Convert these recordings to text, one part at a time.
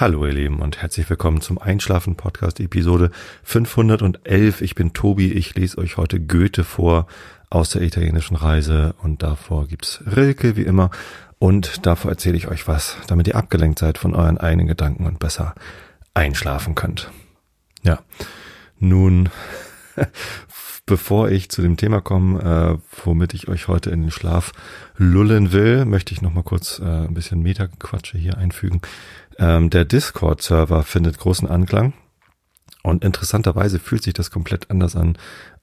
Hallo ihr Lieben und herzlich willkommen zum Einschlafen Podcast Episode 511. Ich bin Tobi, ich lese euch heute Goethe vor aus der italienischen Reise und davor gibt's Rilke wie immer und davor erzähle ich euch was, damit ihr abgelenkt seid von euren eigenen Gedanken und besser einschlafen könnt. Ja, nun, bevor ich zu dem Thema komme, äh, womit ich euch heute in den Schlaf lullen will, möchte ich noch mal kurz äh, ein bisschen Metaquatsche hier einfügen. Ähm, der Discord-Server findet großen Anklang. Und interessanterweise fühlt sich das komplett anders an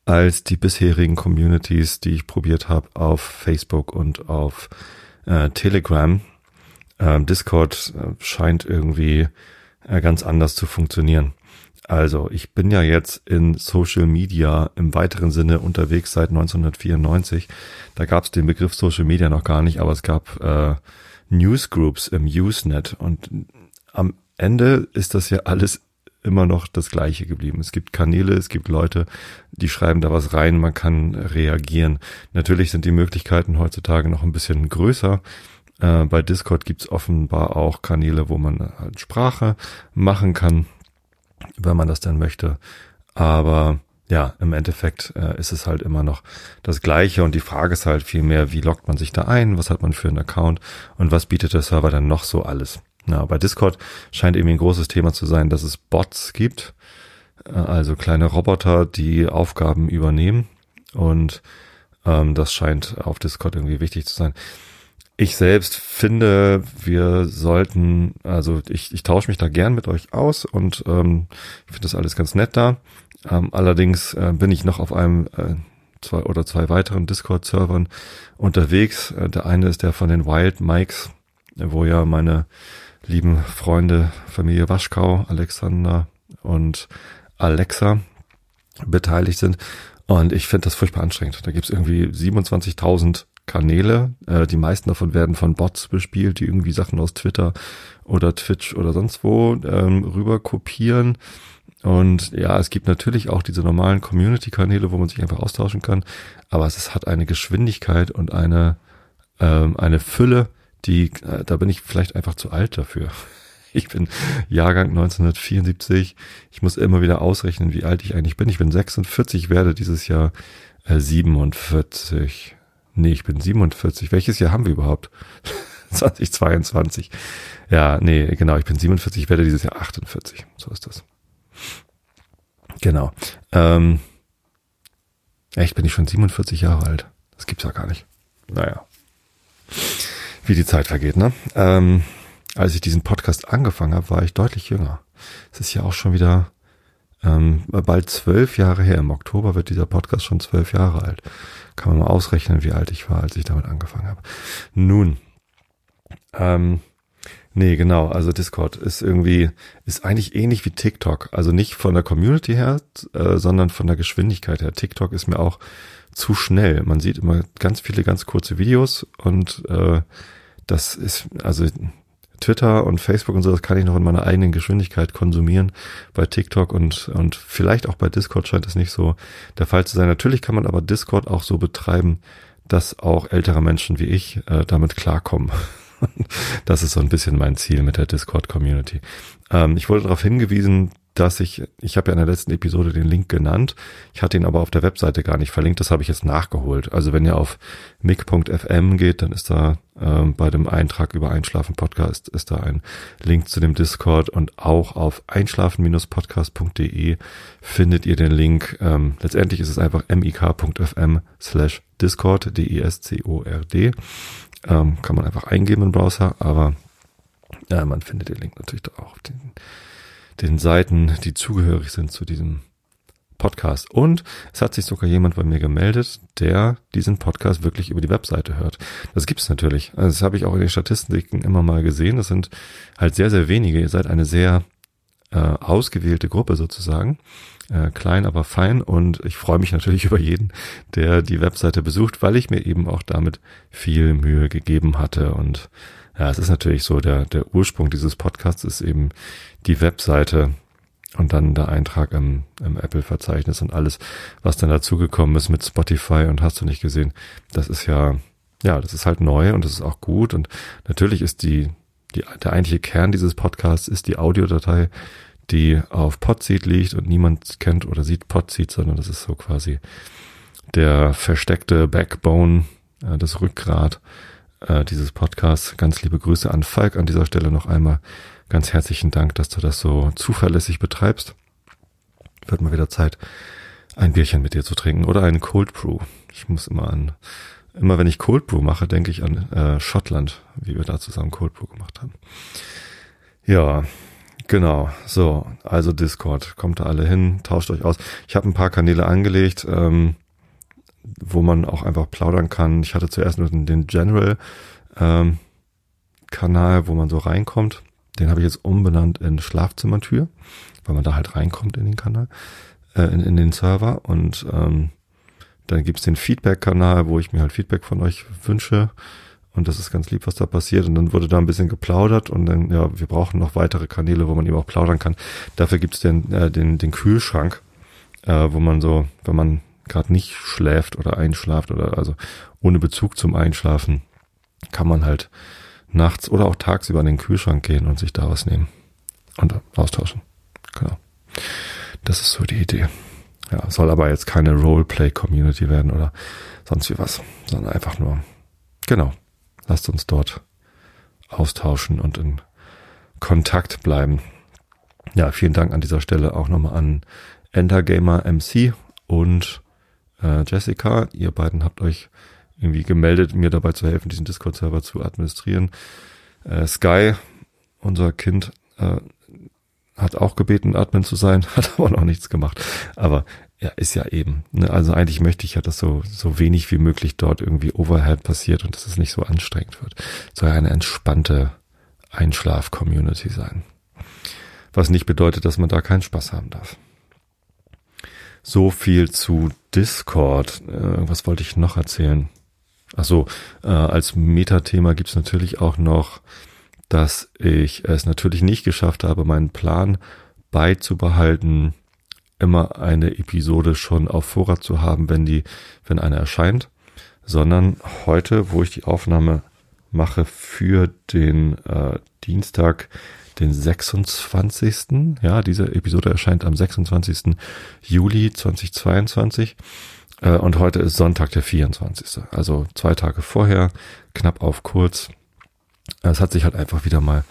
als die bisherigen Communities, die ich probiert habe auf Facebook und auf äh, Telegram. Ähm, Discord äh, scheint irgendwie äh, ganz anders zu funktionieren. Also, ich bin ja jetzt in Social Media im weiteren Sinne unterwegs seit 1994. Da gab es den Begriff Social Media noch gar nicht, aber es gab äh, Newsgroups im Usenet und am Ende ist das ja alles immer noch das Gleiche geblieben. Es gibt Kanäle, es gibt Leute, die schreiben da was rein, man kann reagieren. Natürlich sind die Möglichkeiten heutzutage noch ein bisschen größer. Äh, bei Discord gibt's offenbar auch Kanäle, wo man halt Sprache machen kann, wenn man das dann möchte. Aber ja, im Endeffekt äh, ist es halt immer noch das Gleiche und die Frage ist halt vielmehr, wie loggt man sich da ein, was hat man für einen Account und was bietet der Server dann noch so alles. Ja, bei Discord scheint irgendwie ein großes Thema zu sein, dass es Bots gibt, äh, also kleine Roboter, die Aufgaben übernehmen und ähm, das scheint auf Discord irgendwie wichtig zu sein. Ich selbst finde, wir sollten, also ich, ich tausche mich da gern mit euch aus und ähm, ich finde das alles ganz nett da. Ähm, allerdings äh, bin ich noch auf einem äh, zwei oder zwei weiteren Discord-Servern unterwegs. Äh, der eine ist der von den Wild Mikes, wo ja meine lieben Freunde, Familie Waschkau, Alexander und Alexa beteiligt sind. Und ich finde das furchtbar anstrengend. Da gibt's irgendwie 27.000 Kanäle. Äh, die meisten davon werden von Bots bespielt, die irgendwie Sachen aus Twitter oder Twitch oder sonst wo ähm, rüber kopieren. Und ja, es gibt natürlich auch diese normalen Community-Kanäle, wo man sich einfach austauschen kann. Aber es hat eine Geschwindigkeit und eine, ähm, eine Fülle, die, äh, da bin ich vielleicht einfach zu alt dafür. Ich bin Jahrgang 1974. Ich muss immer wieder ausrechnen, wie alt ich eigentlich bin. Ich bin 46, werde dieses Jahr äh, 47. Nee, ich bin 47. Welches Jahr haben wir überhaupt? 2022. Ja, nee, genau, ich bin 47, ich werde dieses Jahr 48. So ist das. Genau. Ähm, echt, bin ich schon 47 Jahre alt. Das gibt's ja gar nicht. Naja wie die Zeit vergeht, ne? Ähm, als ich diesen Podcast angefangen habe, war ich deutlich jünger. Es ist ja auch schon wieder ähm, bald zwölf Jahre her. Im Oktober wird dieser Podcast schon zwölf Jahre alt. Kann man mal ausrechnen, wie alt ich war, als ich damit angefangen habe. Nun, ähm, nee, genau, also Discord ist irgendwie, ist eigentlich ähnlich wie TikTok. Also nicht von der Community her, äh, sondern von der Geschwindigkeit her. TikTok ist mir auch zu schnell. Man sieht immer ganz viele ganz kurze Videos und äh, das ist, also Twitter und Facebook und so, das kann ich noch in meiner eigenen Geschwindigkeit konsumieren. Bei TikTok und, und vielleicht auch bei Discord scheint das nicht so der Fall zu sein. Natürlich kann man aber Discord auch so betreiben, dass auch ältere Menschen wie ich äh, damit klarkommen. das ist so ein bisschen mein Ziel mit der Discord-Community. Ähm, ich wurde darauf hingewiesen, dass ich, ich habe ja in der letzten Episode den Link genannt, ich hatte ihn aber auf der Webseite gar nicht verlinkt, das habe ich jetzt nachgeholt. Also wenn ihr auf mic.fm geht, dann ist da ähm, bei dem Eintrag über Einschlafen Podcast ist da ein Link zu dem Discord und auch auf einschlafen-podcast.de findet ihr den Link. Ähm, letztendlich ist es einfach mik.fm slash discord, D-E-S-C-O-R-D. Ähm, kann man einfach eingeben im Browser, aber ja, man findet den Link natürlich auch auf den den Seiten, die zugehörig sind zu diesem Podcast. Und es hat sich sogar jemand bei mir gemeldet, der diesen Podcast wirklich über die Webseite hört. Das gibt es natürlich. Also das habe ich auch in den Statistiken immer mal gesehen. Das sind halt sehr, sehr wenige. Ihr seid eine sehr äh, ausgewählte Gruppe sozusagen. Äh, klein, aber fein. Und ich freue mich natürlich über jeden, der die Webseite besucht, weil ich mir eben auch damit viel Mühe gegeben hatte. Und ja, es ist natürlich so, der, der Ursprung dieses Podcasts ist eben die Webseite und dann der Eintrag im, im Apple-Verzeichnis und alles, was dann dazugekommen ist mit Spotify und hast du nicht gesehen, das ist ja, ja, das ist halt neu und das ist auch gut und natürlich ist die die, der eigentliche Kern dieses Podcasts ist die Audiodatei, die auf Podseed liegt und niemand kennt oder sieht Podseed, sondern das ist so quasi der versteckte Backbone, äh, das Rückgrat äh, dieses Podcasts. Ganz liebe Grüße an Falk an dieser Stelle noch einmal. Ganz herzlichen Dank, dass du das so zuverlässig betreibst. Wird mal wieder Zeit, ein Bierchen mit dir zu trinken oder einen Cold Brew. Ich muss immer an, immer wenn ich Cold Brew mache, denke ich an äh, Schottland, wie wir da zusammen Cold Brew gemacht haben. Ja, genau. So, also Discord, kommt da alle hin, tauscht euch aus. Ich habe ein paar Kanäle angelegt, ähm, wo man auch einfach plaudern kann. Ich hatte zuerst nur den General ähm, Kanal, wo man so reinkommt. Den habe ich jetzt umbenannt in Schlafzimmertür, weil man da halt reinkommt in den Kanal, äh, in, in den Server. Und ähm, dann gibt's den Feedback-Kanal, wo ich mir halt Feedback von euch wünsche. Und das ist ganz lieb, was da passiert. Und dann wurde da ein bisschen geplaudert und dann, ja, wir brauchen noch weitere Kanäle, wo man eben auch plaudern kann. Dafür gibt's den, äh, den, den Kühlschrank, äh, wo man so, wenn man gerade nicht schläft oder einschlaft oder also ohne Bezug zum Einschlafen, kann man halt nachts oder auch tagsüber in den Kühlschrank gehen und sich da was nehmen und austauschen. Genau. Das ist so die Idee. Ja, soll aber jetzt keine Roleplay-Community werden oder sonst wie was, sondern einfach nur, genau, lasst uns dort austauschen und in Kontakt bleiben. Ja, vielen Dank an dieser Stelle auch nochmal an Entergamer MC und äh, Jessica. Ihr beiden habt euch irgendwie gemeldet, mir dabei zu helfen, diesen Discord-Server zu administrieren. Äh, Sky, unser Kind, äh, hat auch gebeten, Admin zu sein, hat aber noch nichts gemacht. Aber ja, ist ja eben. Ne? Also eigentlich möchte ich ja, dass so, so wenig wie möglich dort irgendwie Overhead passiert und dass es nicht so anstrengend wird. Soll ja eine entspannte Einschlaf-Community sein. Was nicht bedeutet, dass man da keinen Spaß haben darf. So viel zu Discord. Äh, was wollte ich noch erzählen? Also äh, als Metathema gibt's natürlich auch noch, dass ich es natürlich nicht geschafft habe, meinen Plan beizubehalten, immer eine Episode schon auf Vorrat zu haben, wenn die, wenn eine erscheint, sondern heute, wo ich die Aufnahme mache für den äh, Dienstag, den 26. Ja, diese Episode erscheint am 26. Juli 2022. Äh, und heute ist Sonntag, der 24. Also zwei Tage vorher, knapp auf kurz. Es hat sich halt einfach wieder mal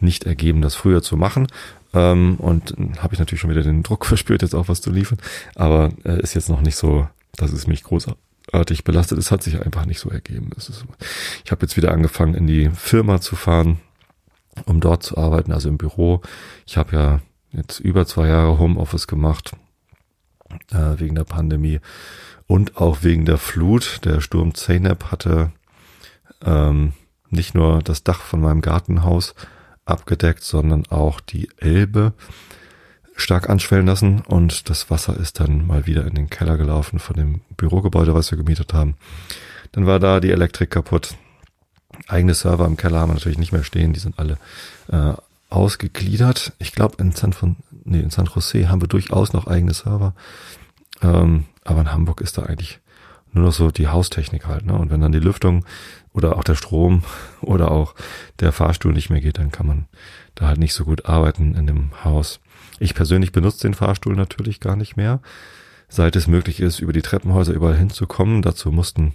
nicht ergeben, das früher zu machen. Ähm, und habe ich natürlich schon wieder den Druck verspürt, jetzt auch was zu liefern. Aber äh, ist jetzt noch nicht so, dass es mich großartig belastet. Es hat sich einfach nicht so ergeben. Ist, ich habe jetzt wieder angefangen, in die Firma zu fahren um dort zu arbeiten, also im Büro. Ich habe ja jetzt über zwei Jahre Homeoffice gemacht äh, wegen der Pandemie und auch wegen der Flut. Der Sturm Zeynep hatte ähm, nicht nur das Dach von meinem Gartenhaus abgedeckt, sondern auch die Elbe stark anschwellen lassen und das Wasser ist dann mal wieder in den Keller gelaufen von dem Bürogebäude, was wir gemietet haben. Dann war da die Elektrik kaputt. Eigene Server im Keller haben wir natürlich nicht mehr stehen, die sind alle äh, ausgegliedert. Ich glaube, in San nee, in San Jose haben wir durchaus noch eigene Server. Ähm, aber in Hamburg ist da eigentlich nur noch so die Haustechnik halt, ne? Und wenn dann die Lüftung oder auch der Strom oder auch der Fahrstuhl nicht mehr geht, dann kann man da halt nicht so gut arbeiten in dem Haus. Ich persönlich benutze den Fahrstuhl natürlich gar nicht mehr, seit es möglich ist, über die Treppenhäuser überall hinzukommen. Dazu mussten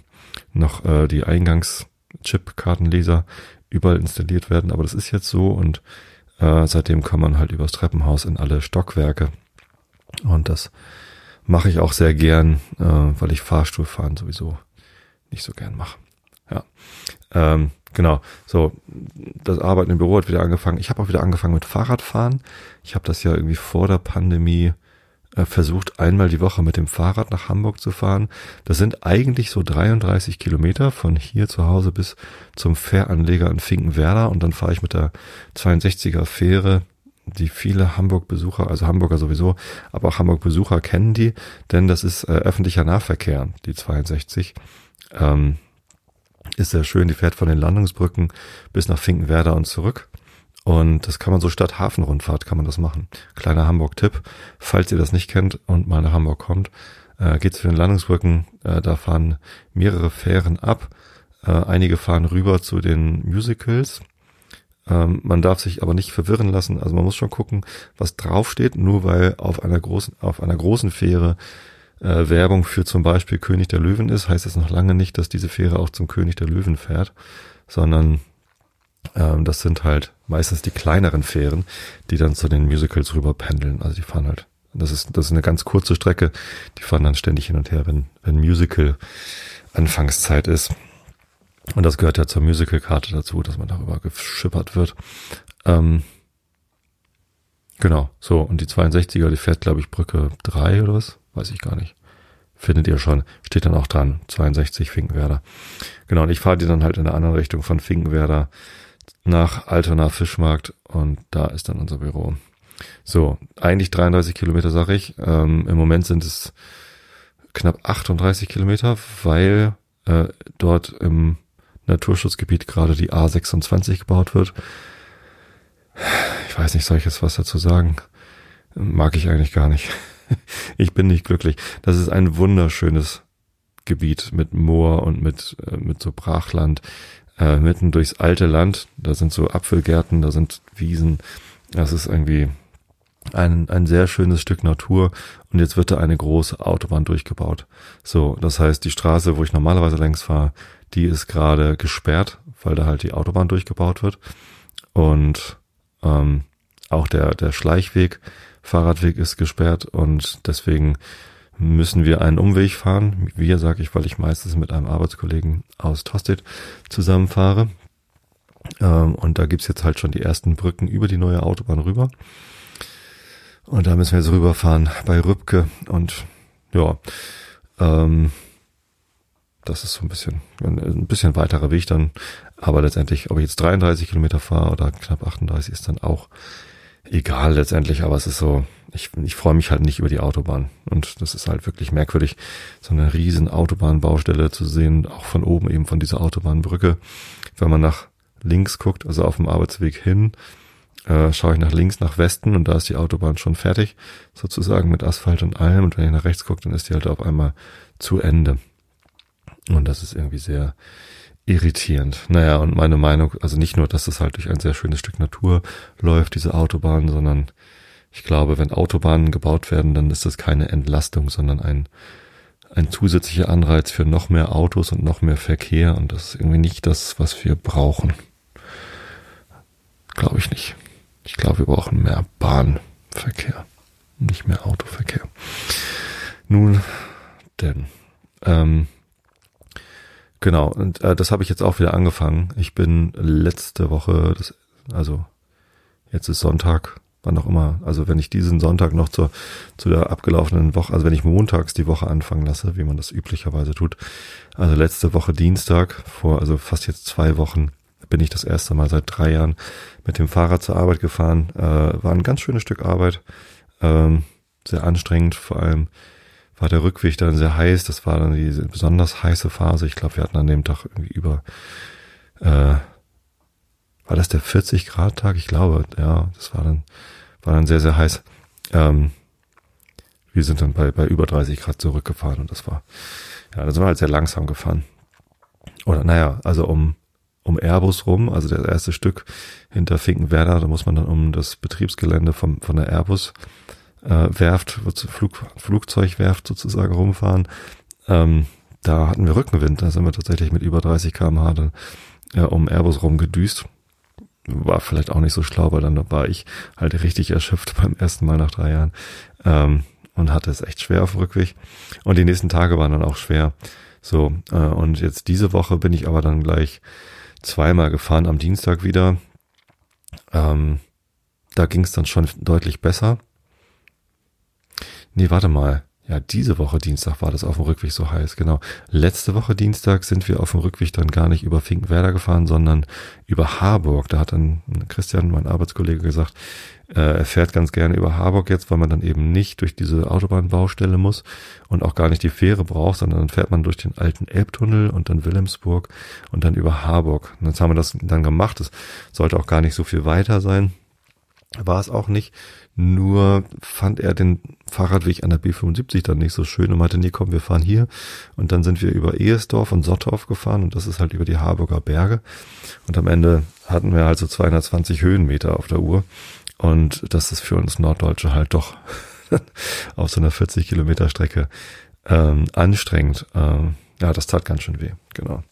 noch äh, die Eingangs Chip-Kartenleser überall installiert werden, aber das ist jetzt so und äh, seitdem kann man halt übers Treppenhaus in alle Stockwerke und das mache ich auch sehr gern, äh, weil ich Fahrstuhlfahren sowieso nicht so gern mache. Ja, ähm, genau. So, das Arbeiten im Büro hat wieder angefangen. Ich habe auch wieder angefangen mit Fahrradfahren. Ich habe das ja irgendwie vor der Pandemie versucht, einmal die Woche mit dem Fahrrad nach Hamburg zu fahren. Das sind eigentlich so 33 Kilometer von hier zu Hause bis zum Fähranleger in Finkenwerder und dann fahre ich mit der 62er Fähre die viele Hamburg-Besucher, also Hamburger sowieso, aber auch Hamburg-Besucher kennen die, denn das ist äh, öffentlicher Nahverkehr, die 62. Ähm, ist sehr schön, die fährt von den Landungsbrücken bis nach Finkenwerder und zurück. Und das kann man so statt Hafenrundfahrt kann man das machen. Kleiner Hamburg-Tipp. Falls ihr das nicht kennt und mal nach Hamburg kommt, äh, geht's für den Landungsbrücken. Äh, da fahren mehrere Fähren ab. Äh, einige fahren rüber zu den Musicals. Ähm, man darf sich aber nicht verwirren lassen. Also man muss schon gucken, was draufsteht. Nur weil auf einer großen, auf einer großen Fähre äh, Werbung für zum Beispiel König der Löwen ist, heißt das noch lange nicht, dass diese Fähre auch zum König der Löwen fährt, sondern ähm, das sind halt meistens die kleineren Fähren, die dann zu den Musicals rüber pendeln. Also die fahren halt, das ist, das ist eine ganz kurze Strecke, die fahren dann ständig hin und her, wenn, wenn Musical Anfangszeit ist. Und das gehört ja zur Musical-Karte dazu, dass man darüber geschippert wird. Ähm, genau, so. Und die 62er, die fährt, glaube ich, Brücke 3 oder was? Weiß ich gar nicht. Findet ihr schon. Steht dann auch dran. 62 Finkenwerder. Genau, und ich fahre die dann halt in der anderen Richtung von Finkenwerder nach Altona Fischmarkt und da ist dann unser Büro. So, eigentlich 33 Kilometer, sag ich. Ähm, Im Moment sind es knapp 38 Kilometer, weil äh, dort im Naturschutzgebiet gerade die A26 gebaut wird. Ich weiß nicht, soll ich jetzt was dazu sagen? Mag ich eigentlich gar nicht. Ich bin nicht glücklich. Das ist ein wunderschönes Gebiet mit Moor und mit, äh, mit so Brachland, äh, mitten durchs alte Land. Da sind so Apfelgärten, da sind Wiesen. Das ist irgendwie ein, ein sehr schönes Stück Natur und jetzt wird da eine große Autobahn durchgebaut. So, das heißt, die Straße, wo ich normalerweise längs fahre, die ist gerade gesperrt, weil da halt die Autobahn durchgebaut wird. Und ähm, auch der, der Schleichweg, Fahrradweg ist gesperrt und deswegen müssen wir einen Umweg fahren. Wir, sage ich, weil ich meistens mit einem Arbeitskollegen aus Tosted zusammenfahre. Ähm, und da gibt's jetzt halt schon die ersten Brücken über die neue Autobahn rüber. Und da müssen wir jetzt rüberfahren bei Rübke und ja, ähm, das ist so ein bisschen, ein bisschen weiterer Weg dann. Aber letztendlich, ob ich jetzt 33 Kilometer fahre oder knapp 38, ist dann auch egal letztendlich. Aber es ist so, ich, ich freue mich halt nicht über die Autobahn. Und das ist halt wirklich merkwürdig, so eine riesen Autobahnbaustelle zu sehen, auch von oben eben von dieser Autobahnbrücke. Wenn man nach links guckt, also auf dem Arbeitsweg hin, äh, schaue ich nach links, nach Westen und da ist die Autobahn schon fertig, sozusagen mit Asphalt und allem. Und wenn ich nach rechts gucke, dann ist die halt auf einmal zu Ende. Und das ist irgendwie sehr irritierend. Naja, und meine Meinung, also nicht nur, dass das halt durch ein sehr schönes Stück Natur läuft, diese Autobahn, sondern ich glaube, wenn Autobahnen gebaut werden, dann ist das keine Entlastung, sondern ein, ein zusätzlicher Anreiz für noch mehr Autos und noch mehr Verkehr. Und das ist irgendwie nicht das, was wir brauchen. Glaube ich nicht. Ich glaube, wir brauchen mehr Bahnverkehr, nicht mehr Autoverkehr. Nun, denn, ähm, Genau, und äh, das habe ich jetzt auch wieder angefangen. Ich bin letzte Woche, das, also jetzt ist Sonntag, wann auch immer, also wenn ich diesen Sonntag noch zur, zu der abgelaufenen Woche, also wenn ich montags die Woche anfangen lasse, wie man das üblicherweise tut, also letzte Woche Dienstag, vor also fast jetzt zwei Wochen, bin ich das erste Mal seit drei Jahren mit dem Fahrrad zur Arbeit gefahren. Äh, war ein ganz schönes Stück Arbeit, ähm, sehr anstrengend, vor allem war der Rückweg dann sehr heiß. Das war dann diese besonders heiße Phase. Ich glaube, wir hatten an dem Tag irgendwie über, äh, war das der 40 Grad Tag? Ich glaube, ja, das war dann, war dann sehr, sehr heiß. Ähm, wir sind dann bei, bei über 30 Grad zurückgefahren und das war, ja, da sind wir halt sehr langsam gefahren. Oder naja, also um, um Airbus rum, also das erste Stück hinter Finkenwerder, da muss man dann um das Betriebsgelände vom, von der Airbus äh, Werft, Flug, Flugzeugwerft sozusagen rumfahren. Ähm, da hatten wir Rückenwind, da sind wir tatsächlich mit über 30 km/h äh, um Airbus rumgedüst. War vielleicht auch nicht so schlau, weil dann war ich halt richtig erschöpft beim ersten Mal nach drei Jahren ähm, und hatte es echt schwer auf dem Rückweg. Und die nächsten Tage waren dann auch schwer. So, äh, und jetzt diese Woche bin ich aber dann gleich zweimal gefahren am Dienstag wieder. Ähm, da ging es dann schon deutlich besser. Nee, warte mal. Ja, diese Woche Dienstag war das auf dem Rückweg so heiß, genau. Letzte Woche Dienstag sind wir auf dem Rückweg dann gar nicht über Finkenwerder gefahren, sondern über Harburg. Da hat dann Christian, mein Arbeitskollege, gesagt, äh, er fährt ganz gerne über Harburg jetzt, weil man dann eben nicht durch diese Autobahnbaustelle muss und auch gar nicht die Fähre braucht, sondern dann fährt man durch den alten Elbtunnel und dann Wilhelmsburg und dann über Harburg. Und jetzt haben wir das dann gemacht. Es sollte auch gar nicht so viel weiter sein. War es auch nicht. Nur fand er den Fahrradweg an der B75 dann nicht so schön und meinte, nee, komm, wir fahren hier. Und dann sind wir über Ehesdorf und Sotthoff gefahren und das ist halt über die Harburger Berge. Und am Ende hatten wir also 220 Höhenmeter auf der Uhr. Und das ist für uns Norddeutsche halt doch auf so einer 40 Kilometer Strecke ähm, anstrengend. Ähm, ja, das tat ganz schön weh, genau.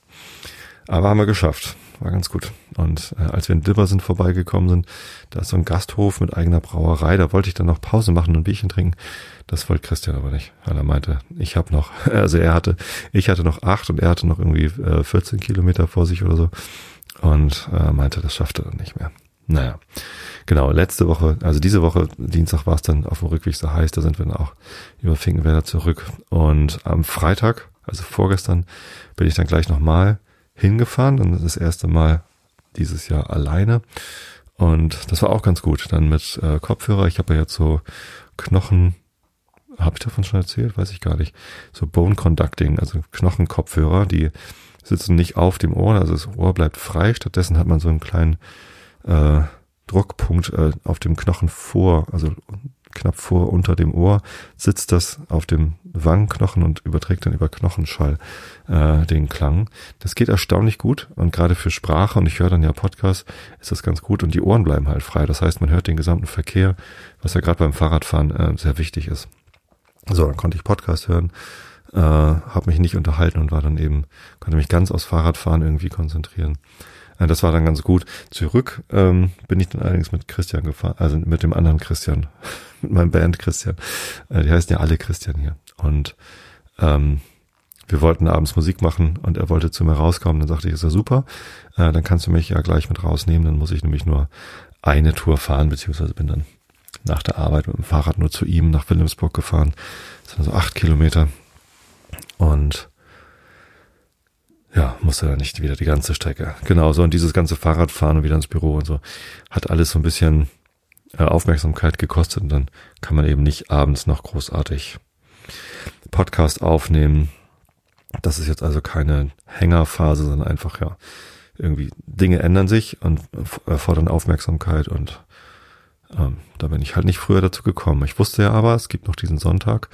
Aber haben wir geschafft war ganz gut. Und äh, als wir in Dilbersen vorbeigekommen sind, da ist so ein Gasthof mit eigener Brauerei, da wollte ich dann noch Pause machen und Bierchen trinken. Das wollte Christian aber nicht, weil er meinte, ich habe noch, also er hatte, ich hatte noch acht und er hatte noch irgendwie äh, 14 Kilometer vor sich oder so und äh, meinte, das schafft er dann nicht mehr. Naja, genau, letzte Woche, also diese Woche, Dienstag war es dann auf dem Rückweg so heiß, da sind wir dann auch über Finkenwerder zurück. Und am Freitag, also vorgestern, bin ich dann gleich nochmal hingefahren, dann das erste Mal dieses Jahr alleine. Und das war auch ganz gut. Dann mit äh, Kopfhörer. Ich habe ja jetzt so Knochen, habe ich davon schon erzählt? Weiß ich gar nicht. So Bone Conducting, also Knochenkopfhörer, die sitzen nicht auf dem Ohr, also das Ohr bleibt frei. Stattdessen hat man so einen kleinen äh, Druckpunkt äh, auf dem Knochen vor, also knapp vor unter dem Ohr, sitzt das auf dem Wangenknochen und überträgt dann über Knochenschall äh, den Klang. Das geht erstaunlich gut und gerade für Sprache und ich höre dann ja Podcasts, ist das ganz gut und die Ohren bleiben halt frei. Das heißt, man hört den gesamten Verkehr, was ja gerade beim Fahrradfahren äh, sehr wichtig ist. So, dann konnte ich Podcast hören, äh, habe mich nicht unterhalten und war dann eben, konnte mich ganz aufs Fahrradfahren irgendwie konzentrieren. Äh, das war dann ganz gut. Zurück ähm, bin ich dann allerdings mit Christian gefahren, also mit dem anderen Christian, mit meinem Band Christian. Äh, die heißen ja alle Christian hier. Und ähm, wir wollten abends Musik machen und er wollte zu mir rauskommen. Dann sagte ich, ist ja super, äh, dann kannst du mich ja gleich mit rausnehmen. Dann muss ich nämlich nur eine Tour fahren, beziehungsweise bin dann nach der Arbeit mit dem Fahrrad nur zu ihm nach Wilhelmsburg gefahren. Das sind so acht Kilometer. Und ja, musste dann nicht wieder die ganze Strecke. Genau, so und dieses ganze Fahrradfahren und wieder ins Büro und so hat alles so ein bisschen äh, Aufmerksamkeit gekostet und dann kann man eben nicht abends noch großartig Podcast aufnehmen. Das ist jetzt also keine Hängerphase, sondern einfach ja irgendwie Dinge ändern sich und erfordern Aufmerksamkeit und ähm, da bin ich halt nicht früher dazu gekommen. Ich wusste ja aber, es gibt noch diesen Sonntag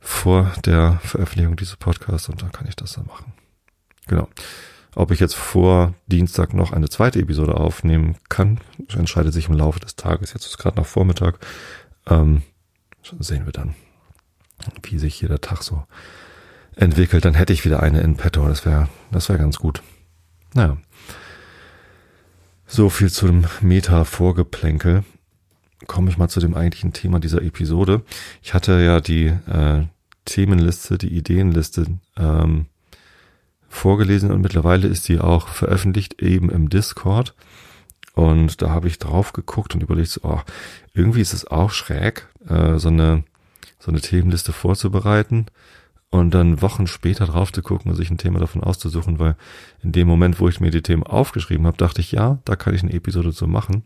vor der Veröffentlichung dieses Podcasts und da kann ich das dann machen. Genau. Ob ich jetzt vor Dienstag noch eine zweite Episode aufnehmen kann, entscheidet sich im Laufe des Tages. Jetzt ist gerade noch Vormittag. Ähm, sehen wir dann, wie sich hier der Tag so entwickelt. Dann hätte ich wieder eine in petto. Das wäre, das wäre ganz gut. Naja. So viel zum Meta-Vorgeplänkel. Komme ich mal zu dem eigentlichen Thema dieser Episode. Ich hatte ja die äh, Themenliste, die Ideenliste ähm, vorgelesen und mittlerweile ist sie auch veröffentlicht eben im Discord. Und da habe ich drauf geguckt und überlegt, so, oh, irgendwie ist es auch schräg, äh, so eine so eine Themenliste vorzubereiten und dann Wochen später drauf zu gucken und sich ein Thema davon auszusuchen, weil in dem Moment, wo ich mir die Themen aufgeschrieben habe, dachte ich, ja, da kann ich eine Episode zu machen.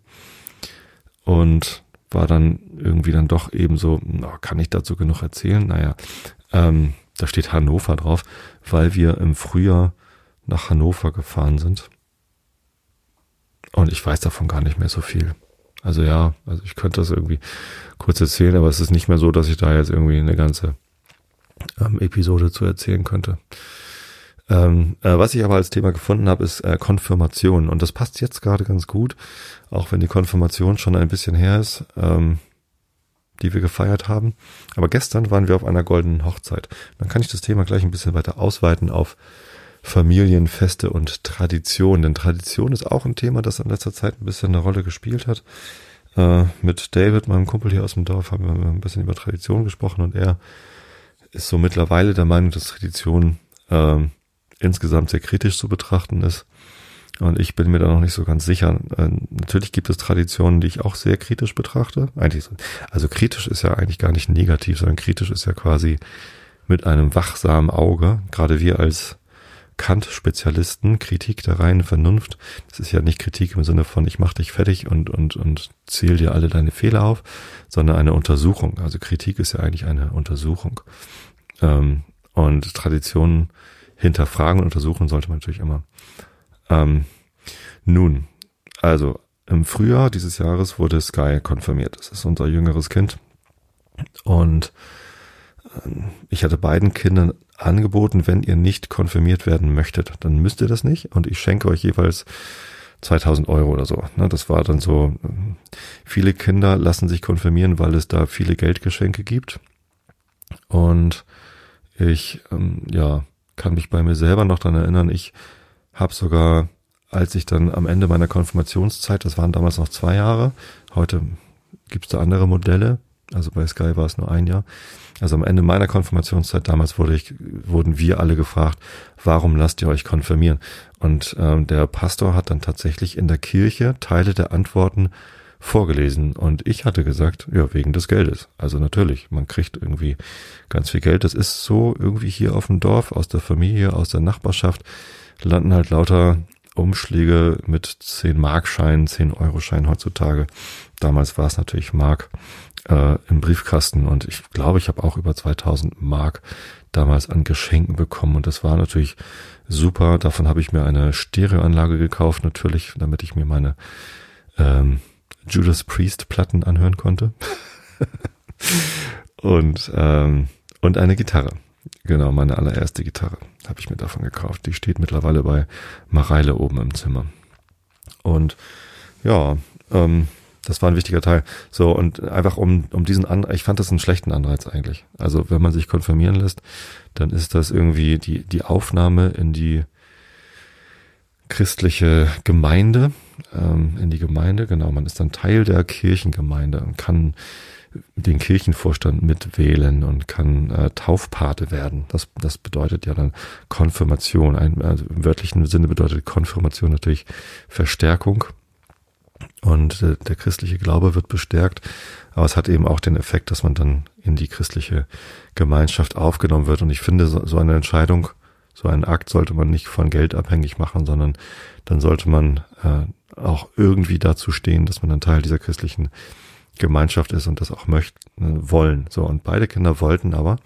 Und war dann irgendwie dann doch eben so, oh, kann ich dazu genug erzählen? Naja, ähm, da steht Hannover drauf, weil wir im Frühjahr nach Hannover gefahren sind. Und ich weiß davon gar nicht mehr so viel. Also ja, also ich könnte das irgendwie kurz erzählen, aber es ist nicht mehr so, dass ich da jetzt irgendwie eine ganze ähm, Episode zu erzählen könnte. Ähm, äh, was ich aber als Thema gefunden habe, ist äh, Konfirmation. Und das passt jetzt gerade ganz gut, auch wenn die Konfirmation schon ein bisschen her ist. Ähm, die wir gefeiert haben. Aber gestern waren wir auf einer goldenen Hochzeit. Dann kann ich das Thema gleich ein bisschen weiter ausweiten auf Familienfeste und Tradition. Denn Tradition ist auch ein Thema, das in letzter Zeit ein bisschen eine Rolle gespielt hat. Äh, mit David, meinem Kumpel hier aus dem Dorf, haben wir ein bisschen über Tradition gesprochen und er ist so mittlerweile der Meinung, dass Tradition äh, insgesamt sehr kritisch zu betrachten ist. Und ich bin mir da noch nicht so ganz sicher. Äh, natürlich gibt es Traditionen, die ich auch sehr kritisch betrachte. Eigentlich, also kritisch ist ja eigentlich gar nicht negativ, sondern kritisch ist ja quasi mit einem wachsamen Auge. Gerade wir als Kant-Spezialisten, Kritik der reinen Vernunft. Das ist ja nicht Kritik im Sinne von, ich mach dich fertig und, und, und zähl dir alle deine Fehler auf, sondern eine Untersuchung. Also Kritik ist ja eigentlich eine Untersuchung. Ähm, und Traditionen hinterfragen und untersuchen sollte man natürlich immer. Ähm, nun, also im Frühjahr dieses Jahres wurde Sky konfirmiert. Das ist unser jüngeres Kind. Und ich hatte beiden Kindern angeboten, wenn ihr nicht konfirmiert werden möchtet, dann müsst ihr das nicht. Und ich schenke euch jeweils 2000 Euro oder so. Ne, das war dann so, viele Kinder lassen sich konfirmieren, weil es da viele Geldgeschenke gibt. Und ich, ähm, ja, kann mich bei mir selber noch dran erinnern, ich habe sogar, als ich dann am Ende meiner Konfirmationszeit, das waren damals noch zwei Jahre, heute gibt es da andere Modelle, also bei Sky war es nur ein Jahr. Also am Ende meiner Konfirmationszeit damals wurde ich, wurden wir alle gefragt, warum lasst ihr euch konfirmieren? Und ähm, der Pastor hat dann tatsächlich in der Kirche Teile der Antworten vorgelesen. Und ich hatte gesagt, ja, wegen des Geldes. Also natürlich, man kriegt irgendwie ganz viel Geld. Das ist so irgendwie hier auf dem Dorf, aus der Familie, aus der Nachbarschaft, landen halt lauter Umschläge mit 10 Markscheinen, 10 Euro-Scheinen heutzutage. Damals war es natürlich Mark äh, im Briefkasten und ich glaube, ich habe auch über 2000 Mark damals an Geschenken bekommen und das war natürlich super. Davon habe ich mir eine Stereoanlage gekauft, natürlich, damit ich mir meine ähm, Judas Priest Platten anhören konnte. und, ähm, und eine Gitarre. Genau, meine allererste Gitarre habe ich mir davon gekauft. Die steht mittlerweile bei Mareile oben im Zimmer. Und ja, ähm, das war ein wichtiger Teil. So, und einfach um, um diesen Anreiz, ich fand das einen schlechten Anreiz eigentlich. Also, wenn man sich konfirmieren lässt, dann ist das irgendwie die, die Aufnahme in die christliche Gemeinde, ähm, in die Gemeinde, genau, man ist dann Teil der Kirchengemeinde und kann den Kirchenvorstand mitwählen und kann äh, Taufpate werden. Das, das bedeutet ja dann Konfirmation. Ein, also Im wörtlichen Sinne bedeutet Konfirmation natürlich Verstärkung. Und äh, der christliche Glaube wird bestärkt. Aber es hat eben auch den Effekt, dass man dann in die christliche Gemeinschaft aufgenommen wird. Und ich finde, so, eine Entscheidung so einen Akt sollte man nicht von Geld abhängig machen, sondern dann sollte man äh, auch irgendwie dazu stehen, dass man ein Teil dieser christlichen Gemeinschaft ist und das auch möchten, äh, wollen. So, und beide Kinder wollten aber,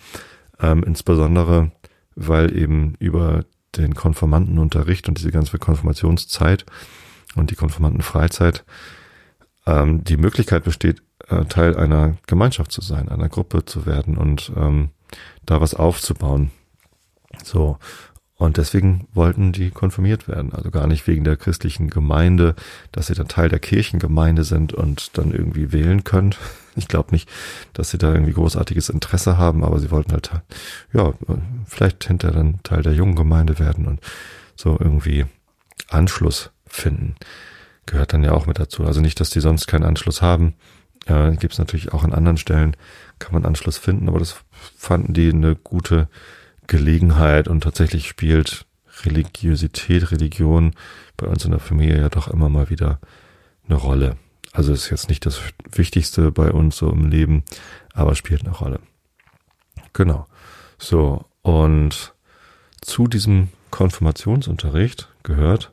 ähm, insbesondere, weil eben über den Konformantenunterricht und diese ganze Konfirmationszeit und die Konformantenfreizeit ähm, die Möglichkeit besteht, äh, Teil einer Gemeinschaft zu sein, einer Gruppe zu werden und ähm, da was aufzubauen. So. Und deswegen wollten die konfirmiert werden. Also gar nicht wegen der christlichen Gemeinde, dass sie dann Teil der Kirchengemeinde sind und dann irgendwie wählen können. Ich glaube nicht, dass sie da irgendwie großartiges Interesse haben, aber sie wollten halt, ja, vielleicht hinterher dann Teil der jungen Gemeinde werden und so irgendwie Anschluss finden. Gehört dann ja auch mit dazu. Also nicht, dass die sonst keinen Anschluss haben. Äh, Gibt es natürlich auch an anderen Stellen, kann man Anschluss finden, aber das fanden die eine gute Gelegenheit und tatsächlich spielt Religiosität, Religion bei uns in der Familie ja doch immer mal wieder eine Rolle. Also ist jetzt nicht das Wichtigste bei uns so im Leben, aber spielt eine Rolle. Genau. So, und zu diesem Konfirmationsunterricht gehört,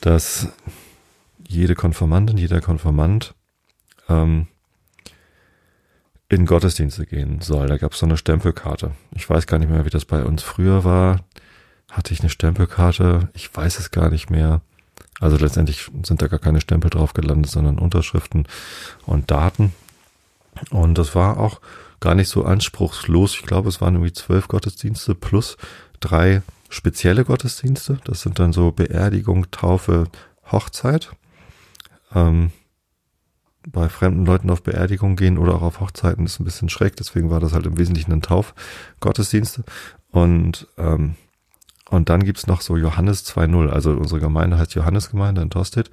dass jede Konfirmandin, jeder Konfirmand ähm, in Gottesdienste gehen soll. Da gab es so eine Stempelkarte. Ich weiß gar nicht mehr, wie das bei uns früher war. Hatte ich eine Stempelkarte? Ich weiß es gar nicht mehr. Also letztendlich sind da gar keine Stempel drauf gelandet, sondern Unterschriften und Daten. Und das war auch gar nicht so anspruchslos. Ich glaube, es waren irgendwie zwölf Gottesdienste plus drei spezielle Gottesdienste. Das sind dann so Beerdigung, Taufe, Hochzeit. Ähm, bei fremden Leuten auf Beerdigung gehen oder auch auf Hochzeiten ist ein bisschen schräg, deswegen war das halt im Wesentlichen ein Taufgottesdienst. Und, ähm, und dann gibt's noch so Johannes 2.0, also unsere Gemeinde heißt Johannesgemeinde in Tosted.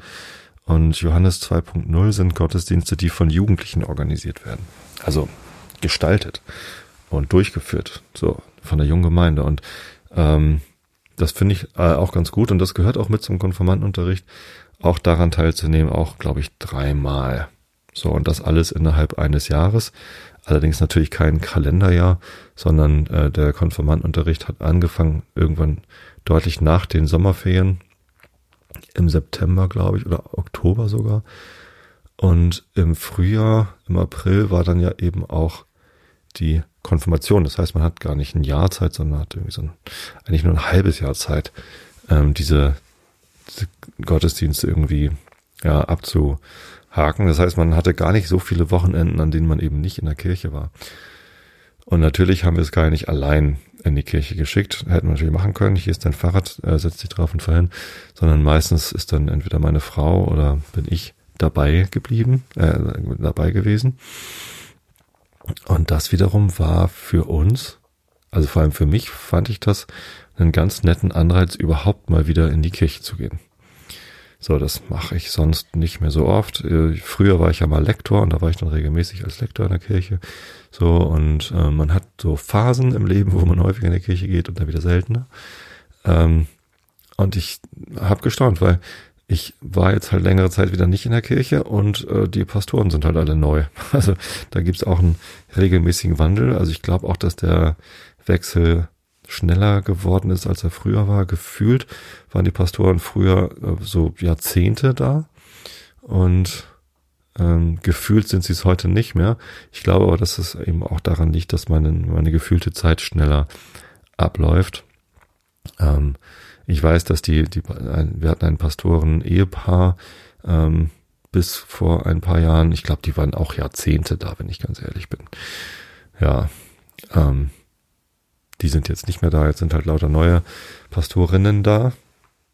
Und Johannes 2.0 sind Gottesdienste, die von Jugendlichen organisiert werden. Also gestaltet und durchgeführt, so von der jungen Gemeinde. Und ähm, das finde ich äh, auch ganz gut und das gehört auch mit zum Konformantenunterricht, auch daran teilzunehmen, auch glaube ich dreimal. So, und das alles innerhalb eines Jahres. Allerdings natürlich kein Kalenderjahr, sondern äh, der Konfirmandenunterricht hat angefangen irgendwann deutlich nach den Sommerferien. Im September, glaube ich, oder Oktober sogar. Und im Frühjahr, im April war dann ja eben auch die Konfirmation. Das heißt, man hat gar nicht ein Jahr Zeit, sondern hat irgendwie so ein, eigentlich nur ein halbes Jahr Zeit, ähm, diese, diese Gottesdienste irgendwie ja, abzuhaken. Das heißt, man hatte gar nicht so viele Wochenenden, an denen man eben nicht in der Kirche war. Und natürlich haben wir es gar nicht allein in die Kirche geschickt. Hätten wir natürlich machen können. Hier ist dein Fahrrad, äh, setz dich drauf und fahr hin. Sondern meistens ist dann entweder meine Frau oder bin ich dabei geblieben, äh, dabei gewesen. Und das wiederum war für uns, also vor allem für mich, fand ich das einen ganz netten Anreiz, überhaupt mal wieder in die Kirche zu gehen. So, das mache ich sonst nicht mehr so oft. Äh, früher war ich ja mal Lektor und da war ich dann regelmäßig als Lektor in der Kirche. So, und äh, man hat so Phasen im Leben, wo man häufig in die Kirche geht und dann wieder seltener. Ähm, und ich habe gestaunt, weil ich war jetzt halt längere Zeit wieder nicht in der Kirche und äh, die Pastoren sind halt alle neu. Also da gibt's auch einen regelmäßigen Wandel. Also ich glaube auch, dass der Wechsel schneller geworden ist, als er früher war. Gefühlt waren die Pastoren früher äh, so Jahrzehnte da und ähm, gefühlt sind sie es heute nicht mehr. Ich glaube aber, dass es eben auch daran liegt, dass meine, meine gefühlte Zeit schneller abläuft. Ähm, ich weiß, dass die, die wir hatten ein Pastoren-Ehepaar ähm, bis vor ein paar Jahren. Ich glaube, die waren auch Jahrzehnte da, wenn ich ganz ehrlich bin. Ja, ähm, die sind jetzt nicht mehr da. Jetzt sind halt lauter neue Pastorinnen da.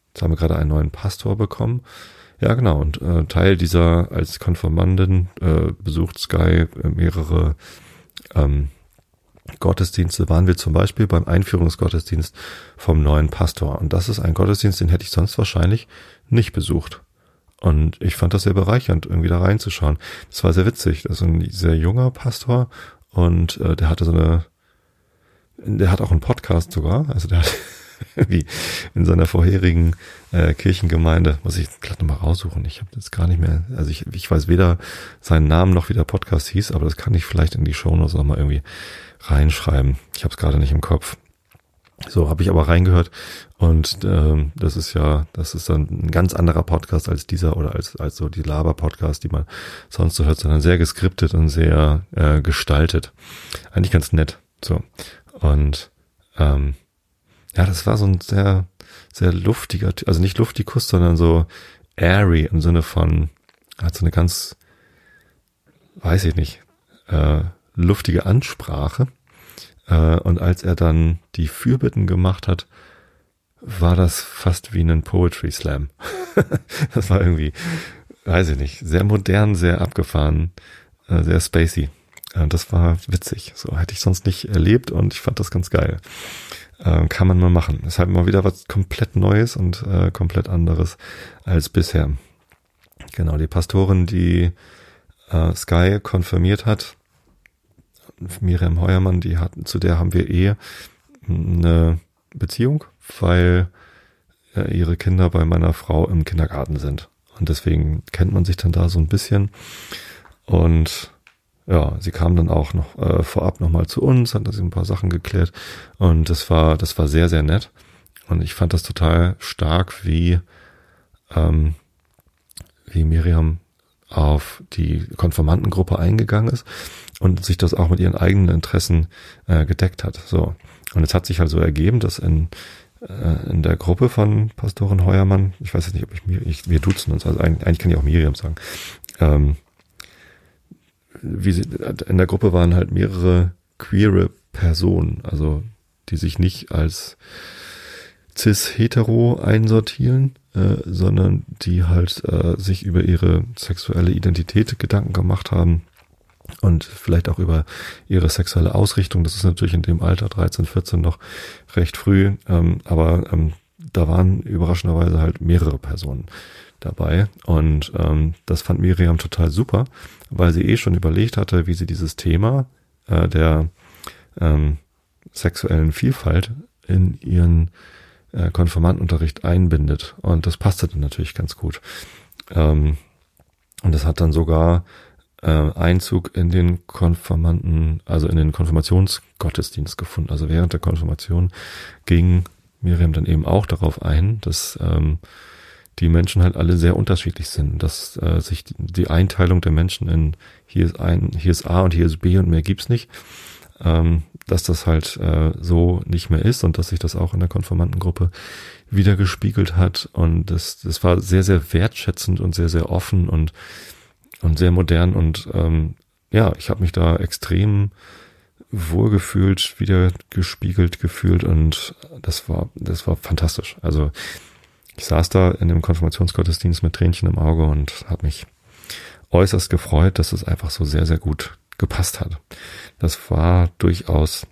Jetzt haben wir gerade einen neuen Pastor bekommen. Ja, genau. Und äh, Teil dieser als Konformanden äh, besucht Sky äh, mehrere ähm, Gottesdienste. Waren wir zum Beispiel beim Einführungsgottesdienst vom neuen Pastor. Und das ist ein Gottesdienst, den hätte ich sonst wahrscheinlich nicht besucht. Und ich fand das sehr bereichernd, irgendwie da reinzuschauen. Das war sehr witzig. Das ist ein sehr junger Pastor und äh, der hatte so eine, der hat auch einen Podcast sogar. Also der hat wie in seiner vorherigen äh, Kirchengemeinde, muss ich gleich nochmal raussuchen. Ich habe jetzt gar nicht mehr, also ich, ich weiß weder seinen Namen noch wie der Podcast hieß, aber das kann ich vielleicht in die Show Notes nochmal irgendwie reinschreiben. Ich habe es gerade nicht im Kopf. So habe ich aber reingehört und ähm, das ist ja, das ist dann ein ganz anderer Podcast als dieser oder als als so die Laber-Podcast, die man sonst so hört, sondern sehr geskriptet und sehr äh, gestaltet. Eigentlich ganz nett. So und ähm, ja, das war so ein sehr, sehr luftiger, also nicht luftikus, sondern so airy im Sinne von, hat so eine ganz, weiß ich nicht, äh, luftige Ansprache. Äh, und als er dann die Fürbitten gemacht hat, war das fast wie ein Poetry Slam. das war irgendwie, weiß ich nicht, sehr modern, sehr abgefahren, äh, sehr spacey. Äh, das war witzig. So hätte ich sonst nicht erlebt und ich fand das ganz geil. Äh, kann man mal machen. Ist halt mal wieder was komplett Neues und äh, komplett anderes als bisher. Genau, die Pastorin, die äh, Sky konfirmiert hat, Miriam Heuermann, die hat, zu der haben wir eh eine Beziehung, weil äh, ihre Kinder bei meiner Frau im Kindergarten sind. Und deswegen kennt man sich dann da so ein bisschen. Und ja, sie kam dann auch noch äh, vorab nochmal zu uns, hat das ein paar Sachen geklärt und das war, das war sehr, sehr nett. Und ich fand das total stark, wie, ähm, wie Miriam auf die Konformantengruppe eingegangen ist und sich das auch mit ihren eigenen Interessen äh, gedeckt hat. So. Und es hat sich halt so ergeben, dass in, äh, in der Gruppe von Pastorin Heuermann, ich weiß jetzt nicht, ob ich mir, ich, wir duzen uns, also eigentlich, eigentlich kann ich auch Miriam sagen, ähm, wie sie, in der Gruppe waren halt mehrere queere Personen, also die sich nicht als cis-hetero einsortieren, äh, sondern die halt äh, sich über ihre sexuelle Identität Gedanken gemacht haben und vielleicht auch über ihre sexuelle Ausrichtung. Das ist natürlich in dem Alter 13, 14 noch recht früh, ähm, aber ähm, da waren überraschenderweise halt mehrere Personen dabei. Und ähm, das fand Miriam total super, weil sie eh schon überlegt hatte, wie sie dieses Thema äh, der ähm, sexuellen Vielfalt in ihren äh, Konformantenunterricht einbindet. Und das passte dann natürlich ganz gut. Ähm, und das hat dann sogar äh, Einzug in den Konformanten, also in den Konfirmationsgottesdienst gefunden. Also während der Konfirmation ging Miriam dann eben auch darauf ein, dass ähm, die Menschen halt alle sehr unterschiedlich sind, dass äh, sich die, Einteilung der Menschen in hier ist ein, hier ist A und hier ist B und mehr gibt's nicht, ähm, dass das halt äh, so nicht mehr ist und dass sich das auch in der Konformantengruppe wieder gespiegelt hat. Und das, das war sehr, sehr wertschätzend und sehr, sehr offen und, und sehr modern. Und ähm, ja, ich habe mich da extrem wohlgefühlt, wieder gespiegelt gefühlt und das war, das war fantastisch. Also ich saß da in dem Konfirmationsgottesdienst mit Tränchen im Auge und habe mich äußerst gefreut, dass es einfach so sehr, sehr gut gepasst hat. Das war durchaus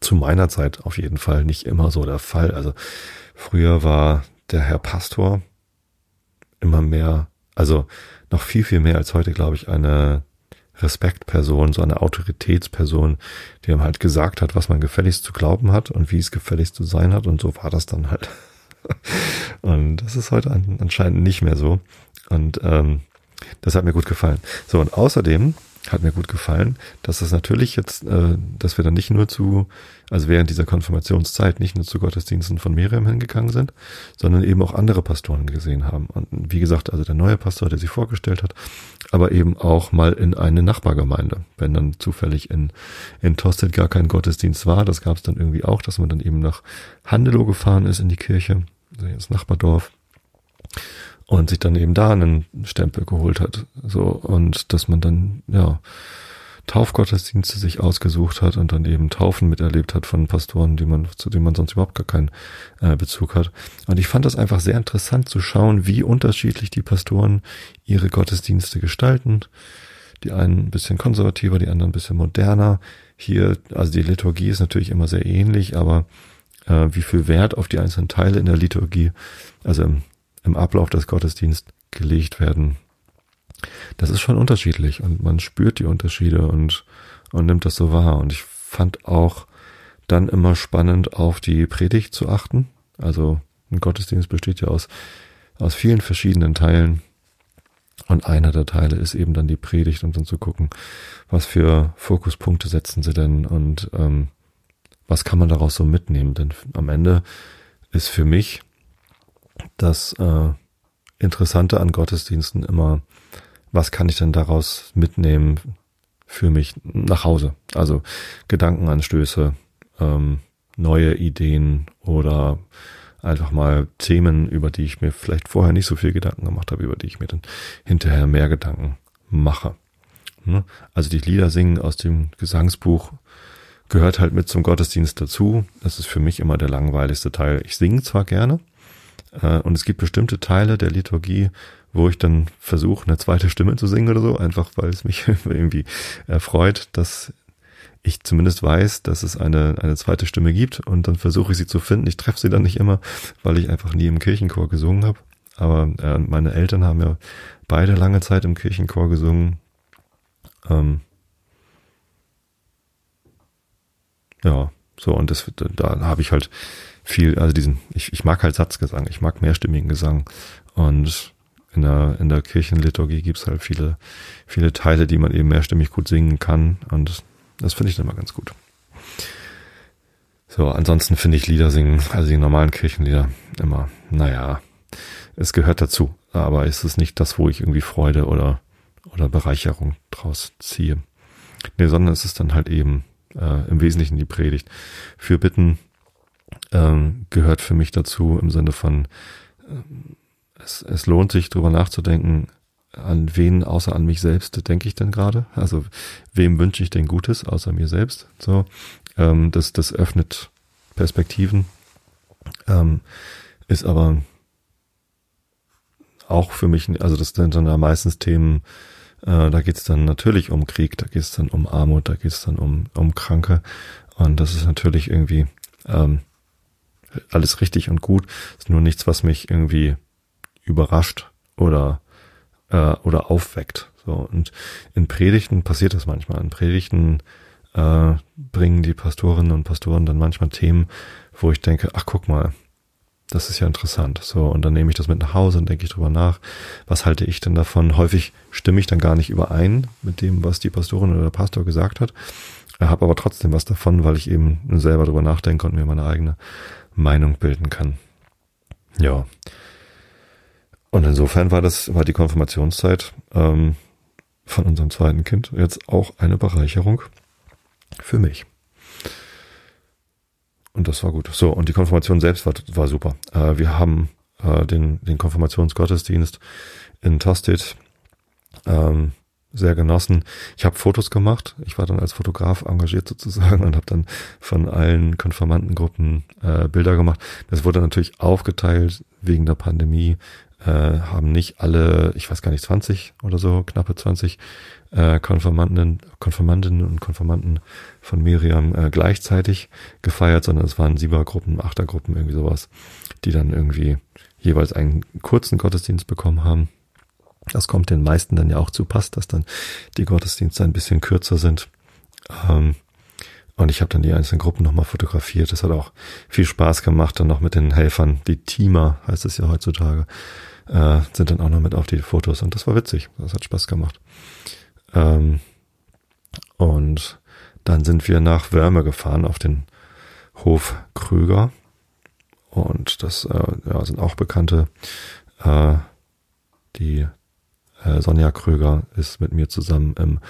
zu meiner Zeit auf jeden Fall nicht immer so der Fall. Also früher war der Herr Pastor immer mehr, also noch viel, viel mehr als heute, glaube ich, eine Respektperson, so eine Autoritätsperson, die ihm halt gesagt hat, was man gefälligst zu glauben hat und wie es gefälligst zu sein hat. Und so war das dann halt. Und das ist heute anscheinend nicht mehr so. Und ähm, das hat mir gut gefallen. So, und außerdem hat mir gut gefallen, dass das natürlich jetzt, äh, dass wir dann nicht nur zu, also während dieser Konfirmationszeit nicht nur zu Gottesdiensten von Miriam hingegangen sind, sondern eben auch andere Pastoren gesehen haben. Und wie gesagt, also der neue Pastor, der sich vorgestellt hat, aber eben auch mal in eine Nachbargemeinde. Wenn dann zufällig in, in Tosted gar kein Gottesdienst war, das gab es dann irgendwie auch, dass man dann eben nach Handelow gefahren ist in die Kirche, also ins Nachbardorf und sich dann eben da einen Stempel geholt hat. So, und dass man dann, ja, Taufgottesdienste sich ausgesucht hat und dann eben Taufen miterlebt hat von Pastoren, die man, zu denen man sonst überhaupt gar keinen äh, Bezug hat. Und ich fand das einfach sehr interessant zu schauen, wie unterschiedlich die Pastoren ihre Gottesdienste gestalten. Die einen ein bisschen konservativer, die anderen ein bisschen moderner. Hier, also die Liturgie ist natürlich immer sehr ähnlich, aber äh, wie viel Wert auf die einzelnen Teile in der Liturgie, also im im Ablauf des Gottesdienstes gelegt werden. Das ist schon unterschiedlich und man spürt die Unterschiede und, und nimmt das so wahr. Und ich fand auch dann immer spannend, auf die Predigt zu achten. Also ein Gottesdienst besteht ja aus, aus vielen verschiedenen Teilen. Und einer der Teile ist eben dann die Predigt und dann zu gucken, was für Fokuspunkte setzen sie denn und ähm, was kann man daraus so mitnehmen. Denn am Ende ist für mich das äh, Interessante an Gottesdiensten immer, was kann ich denn daraus mitnehmen für mich nach Hause? Also Gedankenanstöße, ähm, neue Ideen oder einfach mal Themen, über die ich mir vielleicht vorher nicht so viel Gedanken gemacht habe, über die ich mir dann hinterher mehr Gedanken mache. Ne? Also die Lieder singen aus dem Gesangsbuch gehört halt mit zum Gottesdienst dazu. Das ist für mich immer der langweiligste Teil. Ich singe zwar gerne, äh, und es gibt bestimmte Teile der Liturgie, wo ich dann versuche, eine zweite Stimme zu singen oder so, einfach weil es mich irgendwie erfreut, dass ich zumindest weiß, dass es eine, eine zweite Stimme gibt und dann versuche ich sie zu finden. Ich treffe sie dann nicht immer, weil ich einfach nie im Kirchenchor gesungen habe. Aber äh, meine Eltern haben ja beide lange Zeit im Kirchenchor gesungen. Ähm, ja, so und das da, habe ich halt viel, also diesen, ich, ich mag halt Satzgesang, ich mag mehrstimmigen Gesang und in der, in der Kirchenliturgie gibt's halt viele, viele Teile, die man eben mehrstimmig gut singen kann und das finde ich dann mal ganz gut. So, ansonsten finde ich Lieder singen, also die normalen Kirchenlieder immer, naja, es gehört dazu, aber es ist nicht das, wo ich irgendwie Freude oder, oder Bereicherung draus ziehe. Nee, sondern es ist dann halt eben äh, im Wesentlichen die Predigt. Für Bitten ähm, gehört für mich dazu im Sinne von, äh, es, es lohnt sich drüber nachzudenken, an wen außer an mich selbst denke ich denn gerade? Also wem wünsche ich denn Gutes außer mir selbst? So, ähm, das, das öffnet Perspektiven, ähm, ist aber auch für mich, also das sind dann meistens Themen, äh, da geht es dann natürlich um Krieg, da geht es dann um Armut, da geht es dann um, um Kranke und das ist natürlich irgendwie ähm, alles richtig und gut. Ist nur nichts, was mich irgendwie überrascht oder äh, oder aufweckt. So und in Predigten passiert das manchmal. In Predigten äh, bringen die Pastorinnen und Pastoren dann manchmal Themen, wo ich denke, ach guck mal, das ist ja interessant. So, und dann nehme ich das mit nach Hause und denke ich drüber nach, was halte ich denn davon? Häufig stimme ich dann gar nicht überein mit dem, was die Pastorin oder der Pastor gesagt hat, habe aber trotzdem was davon, weil ich eben selber drüber nachdenke und mir meine eigene Meinung bilden kann. Ja. Und insofern war das, war die Konfirmationszeit ähm, von unserem zweiten Kind jetzt auch eine Bereicherung für mich. Und das war gut. So, und die Konfirmation selbst war, war super. Äh, wir haben äh, den, den Konfirmationsgottesdienst in Tostedt ähm, sehr genossen. Ich habe Fotos gemacht. Ich war dann als Fotograf engagiert sozusagen und habe dann von allen Konfirmandengruppen äh, Bilder gemacht. Das wurde natürlich aufgeteilt wegen der Pandemie. Äh, haben nicht alle, ich weiß gar nicht, 20 oder so, knappe 20 äh, Konfirmanden, Konfirmandinnen und Konfirmanden von Miriam äh, gleichzeitig gefeiert, sondern es waren Siebergruppen, Achtergruppen, irgendwie sowas, die dann irgendwie jeweils einen kurzen Gottesdienst bekommen haben. Das kommt den meisten dann ja auch zu Pass, dass dann die Gottesdienste ein bisschen kürzer sind. Ähm, und ich habe dann die einzelnen Gruppen nochmal fotografiert. Das hat auch viel Spaß gemacht, dann noch mit den Helfern. Die Teamer heißt es ja heutzutage, äh, sind dann auch noch mit auf die Fotos. Und das war witzig. Das hat Spaß gemacht. Ähm, und dann sind wir nach Wörme gefahren auf den Hof Krüger. Und das äh, ja, sind auch Bekannte. Äh, die äh, Sonja Kröger ist mit mir zusammen im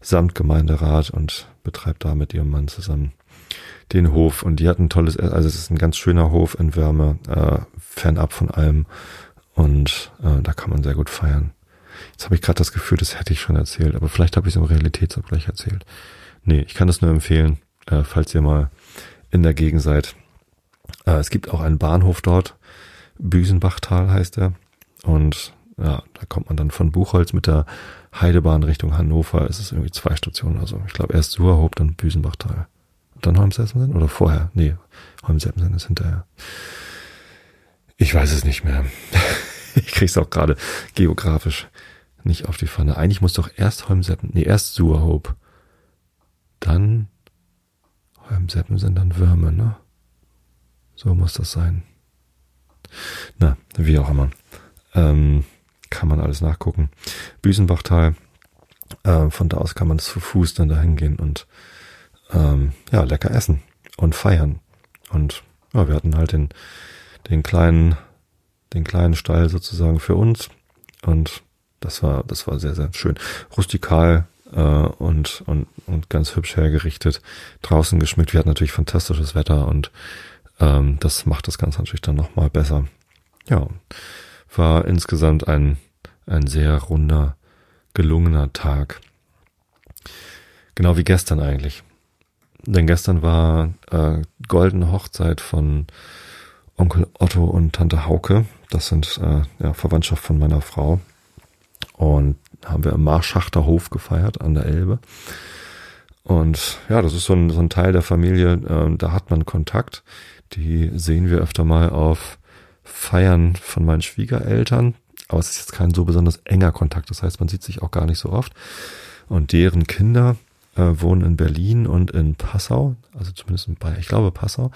Samtgemeinderat und betreibt da mit ihrem Mann zusammen den Hof. Und die hat ein tolles, also es ist ein ganz schöner Hof in Wärme, äh, fernab von allem. Und äh, da kann man sehr gut feiern. Jetzt habe ich gerade das Gefühl, das hätte ich schon erzählt, aber vielleicht habe ich es im Realitätsabgleich erzählt. Nee, ich kann das nur empfehlen, äh, falls ihr mal in der Gegend seid. Äh, es gibt auch einen Bahnhof dort, Büsenbachtal heißt er. Und ja, da kommt man dann von Buchholz mit der Heidebahn Richtung Hannover. Es ist irgendwie zwei Stationen. Also ich glaube erst Suhrhoop, dann Büsenbachtal. Dann Holmseppensen oder vorher? Nee, Holmseppensen ist hinterher. Ich weiß es nicht mehr. ich krieg's auch gerade geografisch nicht auf die Pfanne. Eigentlich muss doch erst Holmseppen, nee, erst Suhrhoop. Dann Holmseppensen, dann Würme, ne? So muss das sein. Na, wie auch immer. Ähm, kann man alles nachgucken. Büsenbachtal, äh, von da aus kann man zu Fuß dann dahin gehen und ähm, ja, lecker essen und feiern. Und ja, wir hatten halt den, den kleinen, den kleinen Stall sozusagen für uns und das war, das war sehr, sehr schön. Rustikal äh, und, und, und ganz hübsch hergerichtet, draußen geschmückt. Wir hatten natürlich fantastisches Wetter und ähm, das macht das Ganze natürlich dann nochmal besser. Ja, war insgesamt ein, ein sehr runder, gelungener Tag. Genau wie gestern eigentlich. Denn gestern war äh, goldene Hochzeit von Onkel Otto und Tante Hauke. Das sind äh, ja, Verwandtschaft von meiner Frau. Und haben wir im Marschachter Hof gefeiert an der Elbe. Und ja, das ist so ein, so ein Teil der Familie, äh, da hat man Kontakt. Die sehen wir öfter mal auf Feiern von meinen Schwiegereltern. Aber es ist jetzt kein so besonders enger Kontakt. Das heißt, man sieht sich auch gar nicht so oft. Und deren Kinder äh, wohnen in Berlin und in Passau. Also zumindest in Bayern. Ich glaube Passau.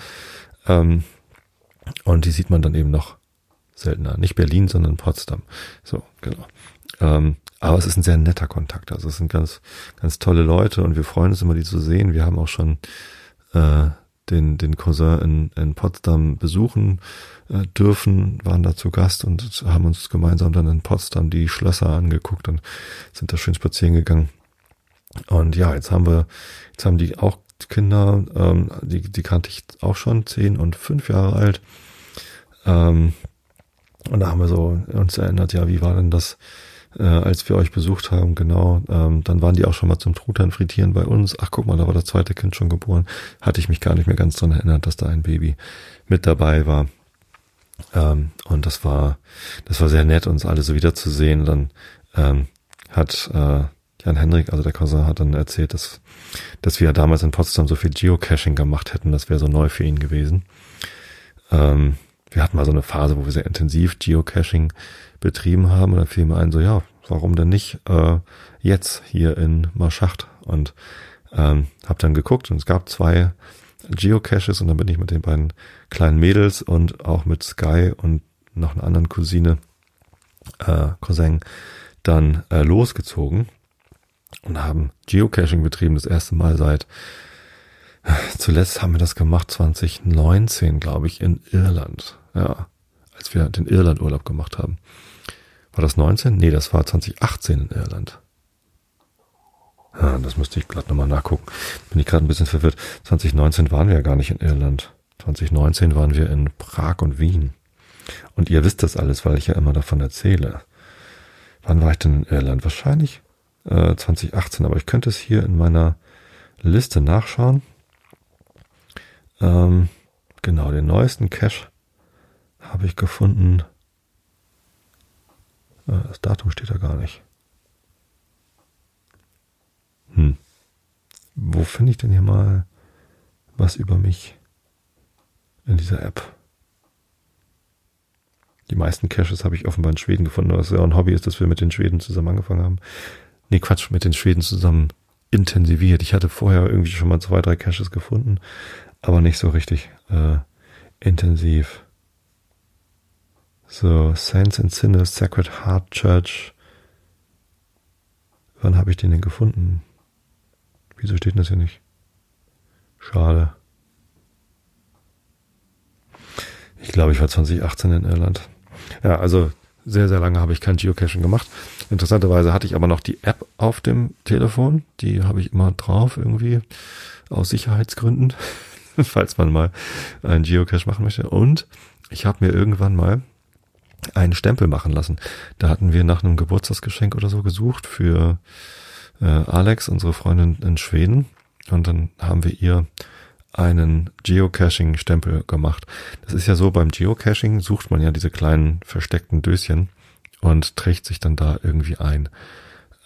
Ähm, und die sieht man dann eben noch seltener. Nicht Berlin, sondern Potsdam. So, genau. Ähm, aber es ist ein sehr netter Kontakt. Also es sind ganz, ganz tolle Leute und wir freuen uns immer, die zu sehen. Wir haben auch schon äh, den, den Cousin in, in Potsdam besuchen äh, dürfen, waren da zu Gast und haben uns gemeinsam dann in Potsdam die Schlösser angeguckt und sind da schön spazieren gegangen. Und ja, jetzt haben wir, jetzt haben die auch Kinder, ähm, die, die kannte ich auch schon, zehn und fünf Jahre alt. Ähm, und da haben wir so uns erinnert, ja, wie war denn das, äh, als wir euch besucht haben, genau, ähm, dann waren die auch schon mal zum Truthahn frittieren bei uns. Ach, guck mal, da war das zweite Kind schon geboren. Hatte ich mich gar nicht mehr ganz dran erinnert, dass da ein Baby mit dabei war. Ähm, und das war, das war sehr nett, uns alle so wiederzusehen. Dann ähm, hat äh, Jan Henrik, also der Cousin, hat dann erzählt, dass, dass wir ja damals in Potsdam so viel Geocaching gemacht hätten. Das wäre so neu für ihn gewesen. Ähm, wir hatten mal so eine Phase, wo wir sehr intensiv Geocaching betrieben haben. Und dann fiel mir ein, so ja, warum denn nicht äh, jetzt hier in Marschacht? Und ähm, habe dann geguckt und es gab zwei Geocaches und dann bin ich mit den beiden kleinen Mädels und auch mit Sky und noch einer anderen Cousine, äh, Cousin, dann äh, losgezogen und haben Geocaching betrieben, das erste Mal seit zuletzt haben wir das gemacht 2019, glaube ich, in Irland. Ja, als wir den Irland-Urlaub gemacht haben. War das 19? Nee, das war 2018 in Irland. Ah, das müsste ich gerade nochmal nachgucken. Bin ich gerade ein bisschen verwirrt. 2019 waren wir ja gar nicht in Irland. 2019 waren wir in Prag und Wien. Und ihr wisst das alles, weil ich ja immer davon erzähle. Wann war ich denn in Irland? Wahrscheinlich äh, 2018, aber ich könnte es hier in meiner Liste nachschauen. Ähm, genau, den neuesten Cache habe ich gefunden. Äh, das Datum steht da gar nicht. Hm. Wo finde ich denn hier mal was über mich in dieser App? Die meisten Caches habe ich offenbar in Schweden gefunden, was ja ein Hobby ist, dass wir mit den Schweden zusammen angefangen haben. Nee, Quatsch, mit den Schweden zusammen intensiviert. Ich hatte vorher irgendwie schon mal zwei, drei Caches gefunden, aber nicht so richtig äh, intensiv. So, Saints and Sinners, Sacred Heart Church. Wann habe ich den denn gefunden? Wieso steht das hier nicht? Schade. Ich glaube, ich war 2018 in Irland. Ja, also sehr, sehr lange habe ich kein Geocaching gemacht. Interessanterweise hatte ich aber noch die App auf dem Telefon. Die habe ich immer drauf irgendwie aus Sicherheitsgründen, falls man mal einen Geocache machen möchte. Und ich habe mir irgendwann mal einen Stempel machen lassen. Da hatten wir nach einem Geburtstagsgeschenk oder so gesucht für äh, Alex, unsere Freundin in Schweden. Und dann haben wir ihr einen Geocaching-Stempel gemacht. Das ist ja so, beim Geocaching sucht man ja diese kleinen versteckten Döschen und trägt sich dann da irgendwie ein.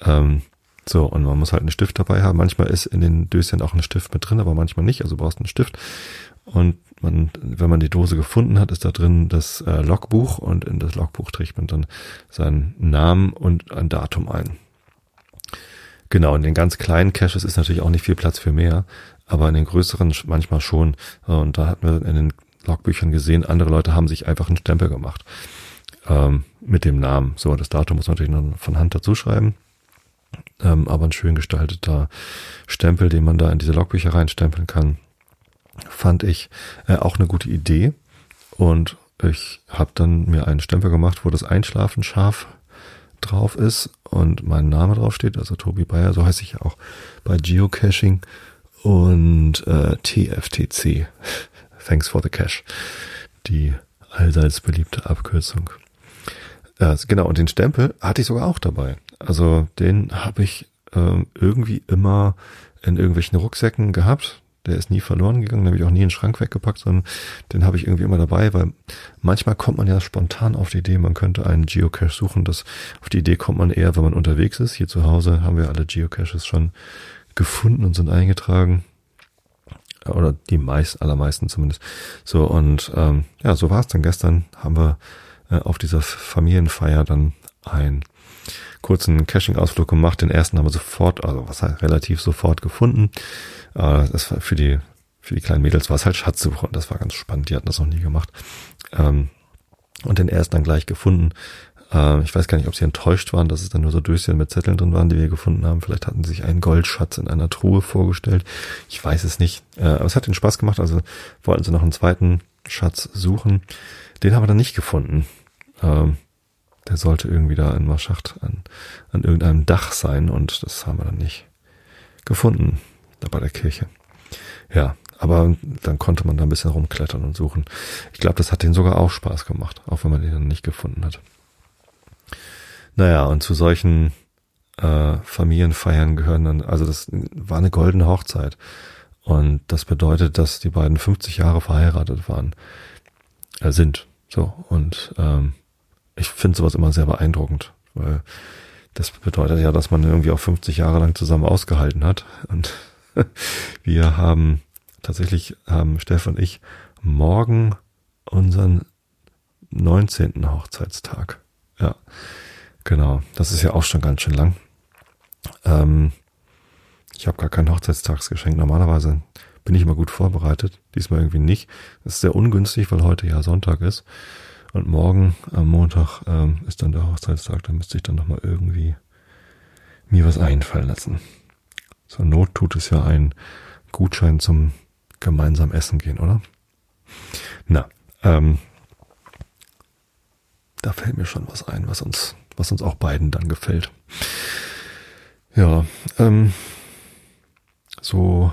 Ähm, so, und man muss halt einen Stift dabei haben. Manchmal ist in den Döschen auch ein Stift mit drin, aber manchmal nicht. Also brauchst du einen Stift. Und man, wenn man die Dose gefunden hat, ist da drin das äh, Logbuch und in das Logbuch trägt man dann seinen Namen und ein Datum ein. Genau, in den ganz kleinen Caches ist natürlich auch nicht viel Platz für mehr, aber in den größeren manchmal schon. Und da hatten wir in den Logbüchern gesehen, andere Leute haben sich einfach einen Stempel gemacht ähm, mit dem Namen. So, das Datum muss man natürlich noch von Hand dazu schreiben. Ähm, aber ein schön gestalteter Stempel, den man da in diese Logbücher reinstempeln kann, fand ich äh, auch eine gute Idee. Und ich habe dann mir einen Stempel gemacht, wo das Einschlafen scharf drauf ist und mein Name drauf steht, also Tobi Bayer, so heiße ich ja auch bei Geocaching und äh, TFTC, Thanks for the Cash, die allseits beliebte Abkürzung. Ja, genau, und den Stempel hatte ich sogar auch dabei. Also den habe ich äh, irgendwie immer in irgendwelchen Rucksäcken gehabt. Der ist nie verloren gegangen, den habe ich auch nie in den Schrank weggepackt, sondern den habe ich irgendwie immer dabei, weil manchmal kommt man ja spontan auf die Idee, man könnte einen Geocache suchen. Das, auf die Idee kommt man eher, wenn man unterwegs ist. Hier zu Hause haben wir alle Geocaches schon gefunden und sind eingetragen. Oder die meist, allermeisten zumindest. So, und ähm, ja, so war es dann gestern. Haben wir äh, auf dieser Familienfeier dann einen kurzen Caching-Ausflug gemacht. Den ersten haben wir sofort, also was heißt relativ sofort gefunden. Äh, das war für die für die kleinen Mädels war es halt Schatzsuche und das war ganz spannend. Die hatten das noch nie gemacht. Ähm, und den ersten dann gleich gefunden. Äh, ich weiß gar nicht, ob sie enttäuscht waren, dass es dann nur so Döschen mit Zetteln drin waren, die wir gefunden haben. Vielleicht hatten sie sich einen Goldschatz in einer Truhe vorgestellt. Ich weiß es nicht. Äh, aber es hat ihnen Spaß gemacht. Also wollten sie noch einen zweiten Schatz suchen. Den haben wir dann nicht gefunden. Ähm, der sollte irgendwie da in Marschacht an, an irgendeinem Dach sein und das haben wir dann nicht gefunden, da bei der Kirche. Ja, aber dann konnte man da ein bisschen rumklettern und suchen. Ich glaube, das hat denen sogar auch Spaß gemacht, auch wenn man den dann nicht gefunden hat. Naja, und zu solchen äh, Familienfeiern gehören dann, also das war eine goldene Hochzeit. Und das bedeutet, dass die beiden 50 Jahre verheiratet waren, äh, sind. So, und ähm, ich finde sowas immer sehr beeindruckend, weil das bedeutet ja, dass man irgendwie auch 50 Jahre lang zusammen ausgehalten hat. Und wir haben tatsächlich, haben Stefan und ich morgen unseren 19. Hochzeitstag. Ja. Genau, das ist ja auch schon ganz schön lang. Ähm, ich habe gar kein Hochzeitstagsgeschenk. Normalerweise bin ich immer gut vorbereitet. Diesmal irgendwie nicht. Das ist sehr ungünstig, weil heute ja Sonntag ist. Und morgen am Montag ähm, ist dann der Hochzeitstag. Da müsste ich dann nochmal irgendwie mir was einfallen lassen. Zur Not tut es ja ein Gutschein zum gemeinsamen Essen gehen, oder? Na, ähm, da fällt mir schon was ein, was uns was uns auch beiden dann gefällt. Ja, ähm, so,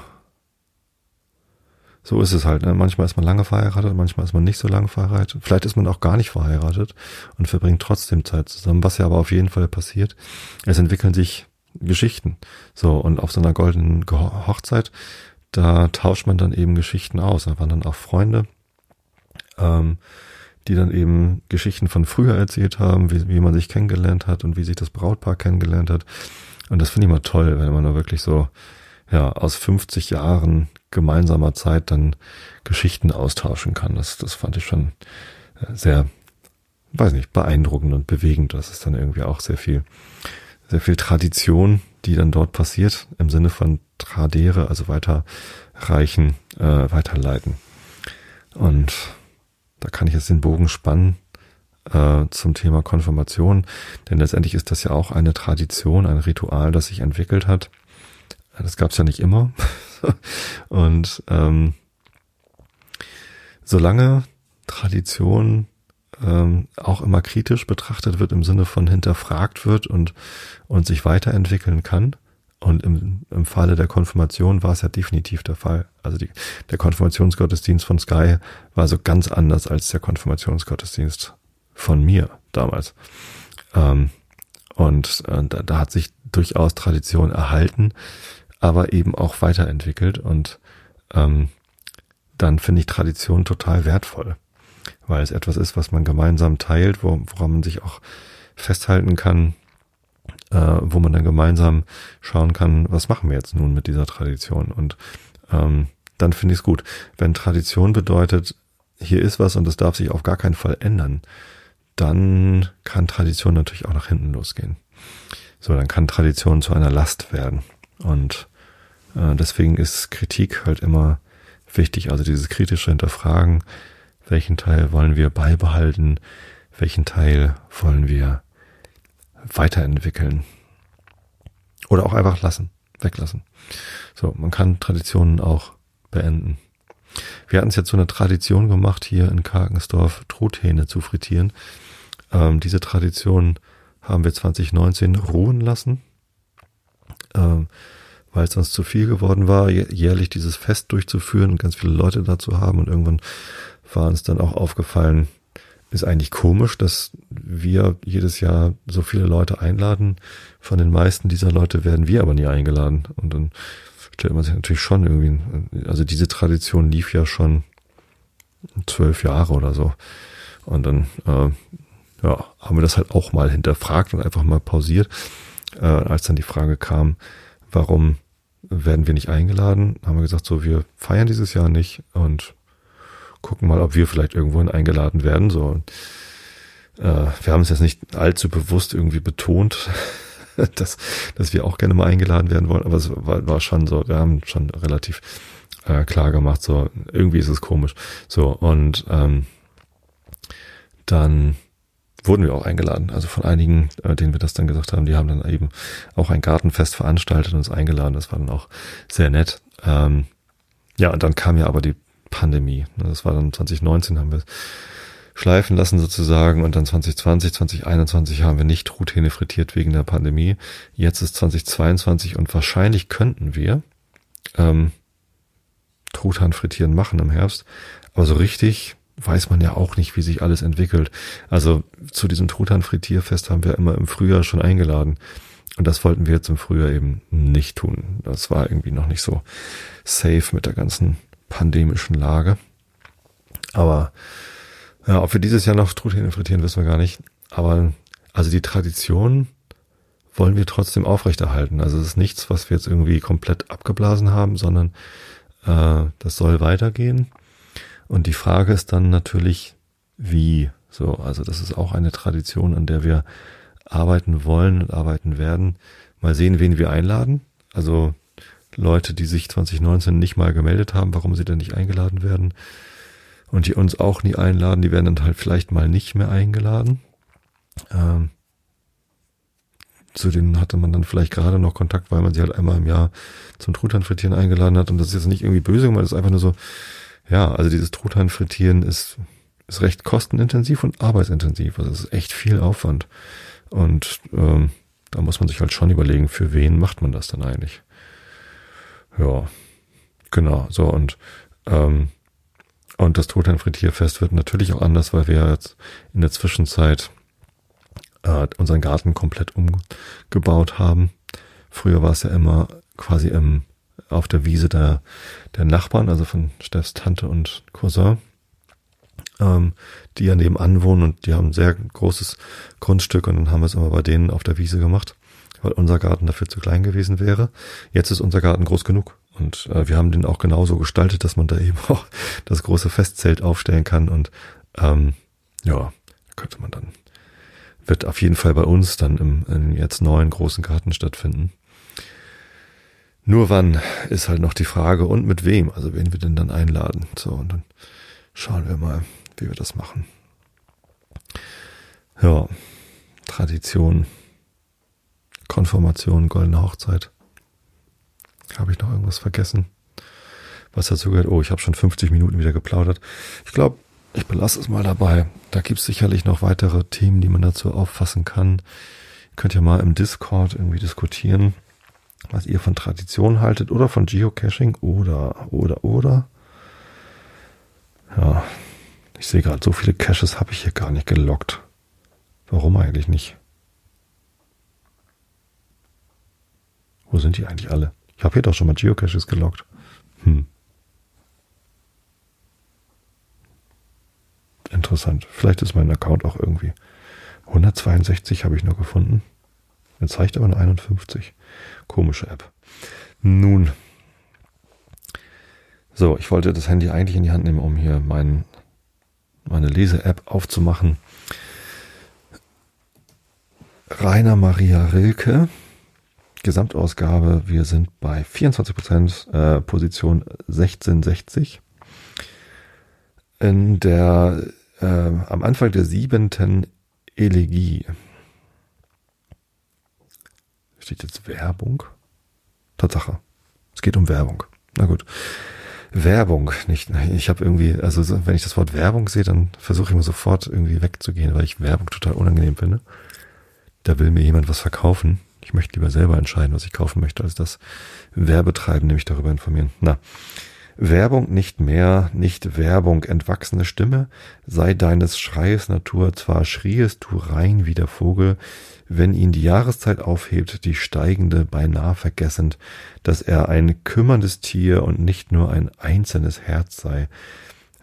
so ist es halt. Ne? Manchmal ist man lange verheiratet, manchmal ist man nicht so lange verheiratet. Vielleicht ist man auch gar nicht verheiratet und verbringt trotzdem Zeit zusammen. Was ja aber auf jeden Fall passiert, es entwickeln sich Geschichten. So, und auf so einer goldenen Hochzeit, da tauscht man dann eben Geschichten aus. Da waren dann auch Freunde, ähm, die dann eben Geschichten von früher erzählt haben, wie, wie man sich kennengelernt hat und wie sich das Brautpaar kennengelernt hat. Und das finde ich mal toll, wenn man da wirklich so, ja, aus 50 Jahren gemeinsamer Zeit dann Geschichten austauschen kann. Das, das fand ich schon äh, sehr, weiß nicht, beeindruckend und bewegend. Das ist dann irgendwie auch sehr viel, sehr viel Tradition, die dann dort passiert, im Sinne von tradere, also weiterreichen, äh, weiterleiten. Und da kann ich jetzt den Bogen spannen äh, zum Thema Konfirmation, denn letztendlich ist das ja auch eine Tradition, ein Ritual, das sich entwickelt hat. Das gab es ja nicht immer. Und ähm, solange Tradition ähm, auch immer kritisch betrachtet wird im Sinne von hinterfragt wird und, und sich weiterentwickeln kann, und im, im Falle der Konfirmation war es ja definitiv der Fall. Also die, der Konfirmationsgottesdienst von Sky war so ganz anders als der Konfirmationsgottesdienst von mir damals. Ähm, und äh, da, da hat sich durchaus Tradition erhalten, aber eben auch weiterentwickelt. Und ähm, dann finde ich Tradition total wertvoll, weil es etwas ist, was man gemeinsam teilt, wo, woran man sich auch festhalten kann, äh, wo man dann gemeinsam schauen kann, was machen wir jetzt nun mit dieser Tradition. Und ähm, dann finde ich es gut. Wenn Tradition bedeutet, hier ist was und es darf sich auf gar keinen Fall ändern, dann kann Tradition natürlich auch nach hinten losgehen. So, dann kann Tradition zu einer Last werden. Und äh, deswegen ist Kritik halt immer wichtig. Also dieses kritische Hinterfragen, welchen Teil wollen wir beibehalten, welchen Teil wollen wir weiterentwickeln. Oder auch einfach lassen, weglassen. So, man kann Traditionen auch beenden. Wir hatten es jetzt so eine Tradition gemacht, hier in Karkensdorf Truthähne zu frittieren. Ähm, diese Tradition haben wir 2019 ruhen lassen, ähm, weil es sonst zu viel geworden war, jährlich dieses Fest durchzuführen und ganz viele Leute dazu haben. Und irgendwann war uns dann auch aufgefallen, ist eigentlich komisch, dass wir jedes Jahr so viele Leute einladen. Von den meisten dieser Leute werden wir aber nie eingeladen. Und dann stellt man sich natürlich schon irgendwie, also diese Tradition lief ja schon zwölf Jahre oder so. Und dann, äh, ja, haben wir das halt auch mal hinterfragt und einfach mal pausiert. Äh, als dann die Frage kam, warum werden wir nicht eingeladen, haben wir gesagt, so, wir feiern dieses Jahr nicht und gucken mal, ob wir vielleicht irgendwohin eingeladen werden. So, äh, wir haben es jetzt nicht allzu bewusst irgendwie betont, dass, dass wir auch gerne mal eingeladen werden wollen, aber es war, war schon so, wir haben schon relativ äh, klar gemacht, so irgendwie ist es komisch. So, und ähm, dann wurden wir auch eingeladen. Also von einigen, äh, denen wir das dann gesagt haben, die haben dann eben auch ein Gartenfest veranstaltet und uns eingeladen. Das war dann auch sehr nett. Ähm, ja, und dann kam ja aber die Pandemie. Das war dann 2019 haben wir schleifen lassen sozusagen und dann 2020, 2021 haben wir nicht Truthähne frittiert wegen der Pandemie. Jetzt ist 2022 und wahrscheinlich könnten wir ähm, Truthahn frittieren machen im Herbst, aber so richtig weiß man ja auch nicht, wie sich alles entwickelt. Also zu diesem Truthahn Frittierfest haben wir immer im Frühjahr schon eingeladen. Und das wollten wir jetzt im Frühjahr eben nicht tun. Das war irgendwie noch nicht so safe mit der ganzen pandemischen Lage. Aber ja, ob wir dieses Jahr noch Truthähne frittieren, wissen wir gar nicht. Aber also die Tradition wollen wir trotzdem aufrechterhalten. Also es ist nichts, was wir jetzt irgendwie komplett abgeblasen haben, sondern äh, das soll weitergehen. Und die Frage ist dann natürlich, wie. So, also das ist auch eine Tradition, an der wir arbeiten wollen und arbeiten werden. Mal sehen, wen wir einladen. Also Leute, die sich 2019 nicht mal gemeldet haben, warum sie denn nicht eingeladen werden. Und die uns auch nie einladen, die werden dann halt vielleicht mal nicht mehr eingeladen. Ähm, zu denen hatte man dann vielleicht gerade noch Kontakt, weil man sie halt einmal im Jahr zum Truthahn-Frittieren eingeladen hat. Und das ist jetzt nicht irgendwie böse gemeint, das ist einfach nur so, ja, also dieses Truthahn-Frittieren ist, ist recht kostenintensiv und arbeitsintensiv. Also es ist echt viel Aufwand. Und ähm, da muss man sich halt schon überlegen, für wen macht man das dann eigentlich. Ja, genau, so und ähm, und das Totherrenfrittierfest wird natürlich auch anders, weil wir jetzt in der Zwischenzeit äh, unseren Garten komplett umgebaut haben. Früher war es ja immer quasi im, auf der Wiese der, der Nachbarn, also von Steffs Tante und Cousin, ähm, die ja nebenan wohnen und die haben ein sehr großes Grundstück und dann haben wir es immer bei denen auf der Wiese gemacht, weil unser Garten dafür zu klein gewesen wäre. Jetzt ist unser Garten groß genug und äh, wir haben den auch genauso gestaltet, dass man da eben auch das große Festzelt aufstellen kann. Und ähm, ja, könnte man dann, wird auf jeden Fall bei uns dann im, im jetzt neuen großen Garten stattfinden. Nur wann ist halt noch die Frage und mit wem, also wen wir denn dann einladen. So, und dann schauen wir mal, wie wir das machen. Ja, Tradition, Konformation, goldene Hochzeit. Habe ich noch irgendwas vergessen? Was dazu gehört? Oh, ich habe schon 50 Minuten wieder geplaudert. Ich glaube, ich belasse es mal dabei. Da gibt es sicherlich noch weitere Themen, die man dazu auffassen kann. Ihr könnt ja mal im Discord irgendwie diskutieren, was ihr von Tradition haltet oder von Geocaching oder, oder, oder. Ja, ich sehe gerade, so viele Caches habe ich hier gar nicht gelockt. Warum eigentlich nicht? Wo sind die eigentlich alle? Ich habe hier doch schon mal Geocaches gelockt. Hm. Interessant. Vielleicht ist mein Account auch irgendwie. 162 habe ich nur gefunden. Er zeigt aber nur 51. Komische App. Nun. So, ich wollte das Handy eigentlich in die Hand nehmen, um hier mein, meine Lese-App aufzumachen. Rainer Maria Rilke Gesamtausgabe, wir sind bei 24 Prozent, äh, Position 1660. In der, äh, am Anfang der siebenten Elegie. Steht jetzt Werbung? Tatsache. Es geht um Werbung. Na gut. Werbung, nicht. Ich habe irgendwie, also wenn ich das Wort Werbung sehe, dann versuche ich mir sofort irgendwie wegzugehen, weil ich Werbung total unangenehm finde. Da will mir jemand was verkaufen ich möchte lieber selber entscheiden, was ich kaufen möchte, als das Werbetreiben nämlich darüber informieren. Na, Werbung nicht mehr, nicht Werbung, entwachsene Stimme, sei deines Schreies Natur, zwar schriest du rein wie der Vogel, wenn ihn die Jahreszeit aufhebt, die steigende beinahe vergessend, dass er ein kümmerndes Tier und nicht nur ein einzelnes Herz sei,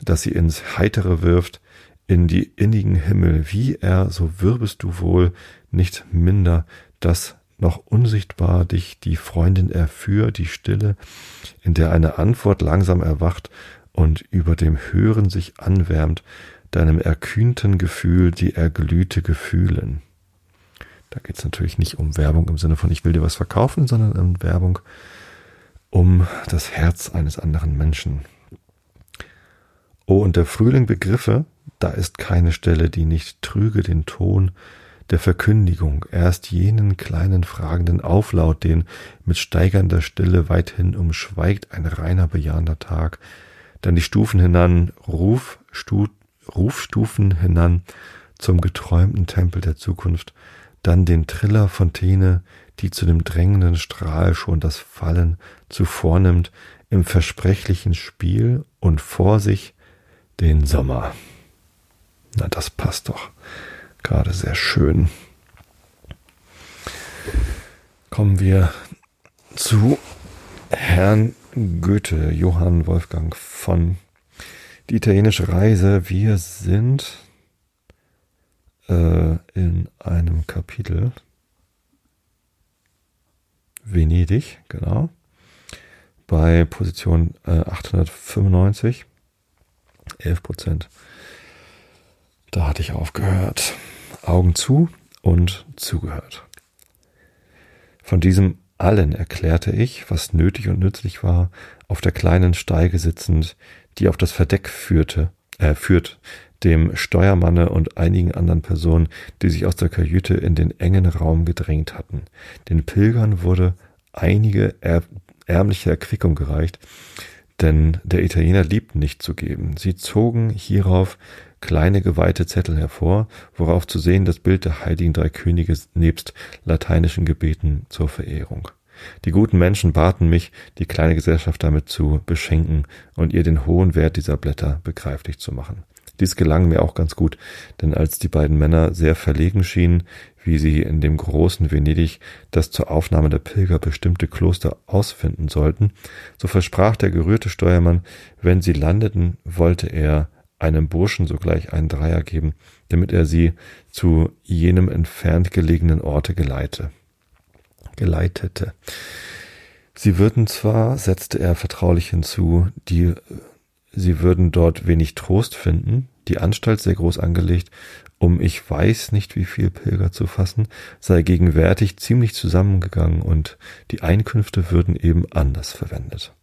dass sie ins Heitere wirft, in die innigen Himmel, wie er, so wirbest du wohl, nicht minder, dass noch unsichtbar dich die Freundin erführ, die Stille, in der eine Antwort langsam erwacht und über dem Hören sich anwärmt, deinem erkühnten Gefühl die erglühte Gefühlen. Da geht es natürlich nicht um Werbung im Sinne von ich will dir was verkaufen, sondern um Werbung um das Herz eines anderen Menschen. Oh, und der Frühling Begriffe, da ist keine Stelle, die nicht trüge den Ton, der Verkündigung, erst jenen kleinen fragenden Auflaut, den mit steigernder Stille weithin umschweigt ein reiner bejahender Tag, dann die Stufen hinan, Ruf, Stu, Rufstufen hinan zum geträumten Tempel der Zukunft, dann den Triller Fontäne, die zu dem drängenden Strahl schon das Fallen zuvor nimmt, im versprechlichen Spiel und vor sich den Sommer. Na, das passt doch gerade sehr schön. Kommen wir zu Herrn Goethe, Johann Wolfgang von die italienische Reise. Wir sind äh, in einem Kapitel Venedig, genau, bei Position äh, 895, 11 Prozent. Da hatte ich aufgehört. Augen zu und zugehört. Von diesem allen erklärte ich, was nötig und nützlich war, auf der kleinen Steige sitzend, die auf das Verdeck führte, äh, führt, dem Steuermanne und einigen anderen Personen, die sich aus der Kajüte in den engen Raum gedrängt hatten. Den Pilgern wurde einige ärmliche Erquickung gereicht, denn der Italiener liebt nicht zu geben. Sie zogen hierauf kleine geweihte Zettel hervor, worauf zu sehen das Bild der heiligen drei Könige nebst lateinischen Gebeten zur Verehrung. Die guten Menschen baten mich, die kleine Gesellschaft damit zu beschenken und ihr den hohen Wert dieser Blätter begreiflich zu machen. Dies gelang mir auch ganz gut, denn als die beiden Männer sehr verlegen schienen, wie sie in dem großen Venedig das zur Aufnahme der Pilger bestimmte Kloster ausfinden sollten, so versprach der gerührte Steuermann, wenn sie landeten, wollte er einem Burschen sogleich einen Dreier geben, damit er sie zu jenem entfernt gelegenen Orte geleite. geleitete. Sie würden zwar, setzte er vertraulich hinzu, die Sie würden dort wenig Trost finden, die Anstalt sehr groß angelegt, um ich weiß nicht wie viel Pilger zu fassen, sei gegenwärtig ziemlich zusammengegangen und die Einkünfte würden eben anders verwendet.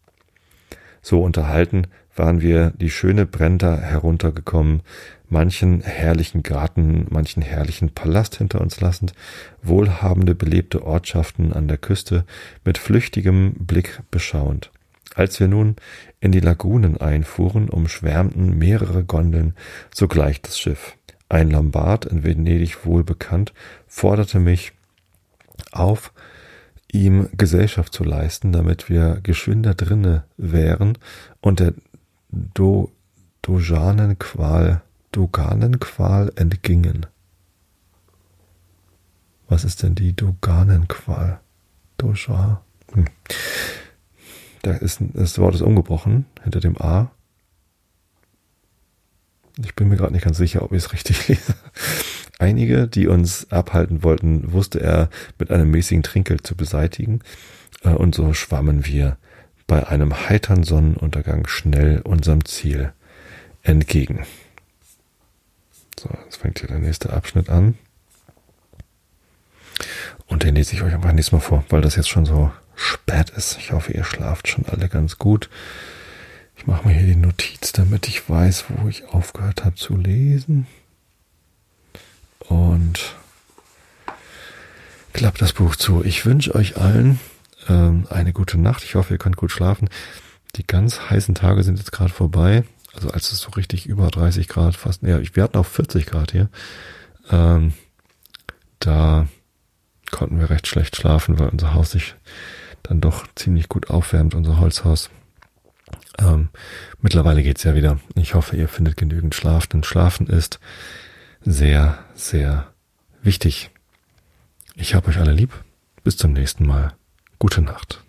So unterhalten waren wir die schöne Brenda heruntergekommen, manchen herrlichen Garten, manchen herrlichen Palast hinter uns lassend, wohlhabende belebte Ortschaften an der Küste mit flüchtigem Blick beschauend. Als wir nun in die Lagunen einfuhren, umschwärmten mehrere Gondeln sogleich das Schiff. Ein Lombard, in Venedig wohl bekannt, forderte mich auf, ihm Gesellschaft zu leisten, damit wir geschwinder drinne wären und der Do Dojanenqual, Doganenqual entgingen. Was ist denn die Doganenqual? Doja. Hm. Da ist das Wort ist umgebrochen hinter dem A. Ich bin mir gerade nicht ganz sicher, ob ich es richtig lese. Einige, die uns abhalten wollten, wusste er mit einem mäßigen Trinkgeld zu beseitigen. Äh, und so schwammen wir bei einem heitern Sonnenuntergang schnell unserem Ziel entgegen. So, jetzt fängt hier der nächste Abschnitt an. Und den lese ich euch einfach nächstes Mal vor, weil das jetzt schon so spät ist. Ich hoffe, ihr schlaft schon alle ganz gut. Ich mache mir hier die Notiz, damit ich weiß, wo ich aufgehört habe zu lesen. Und klappt das Buch zu. Ich wünsche euch allen ähm, eine gute Nacht. Ich hoffe, ihr könnt gut schlafen. Die ganz heißen Tage sind jetzt gerade vorbei. Also als es so richtig über 30 Grad fast, ja, wir hatten auch 40 Grad hier. Ähm, da konnten wir recht schlecht schlafen, weil unser Haus sich dann doch ziemlich gut aufwärmt, unser Holzhaus. Ähm, mittlerweile geht's ja wieder. Ich hoffe, ihr findet genügend Schlaf, denn Schlafen ist sehr, sehr wichtig. Ich habe euch alle lieb. Bis zum nächsten Mal. Gute Nacht.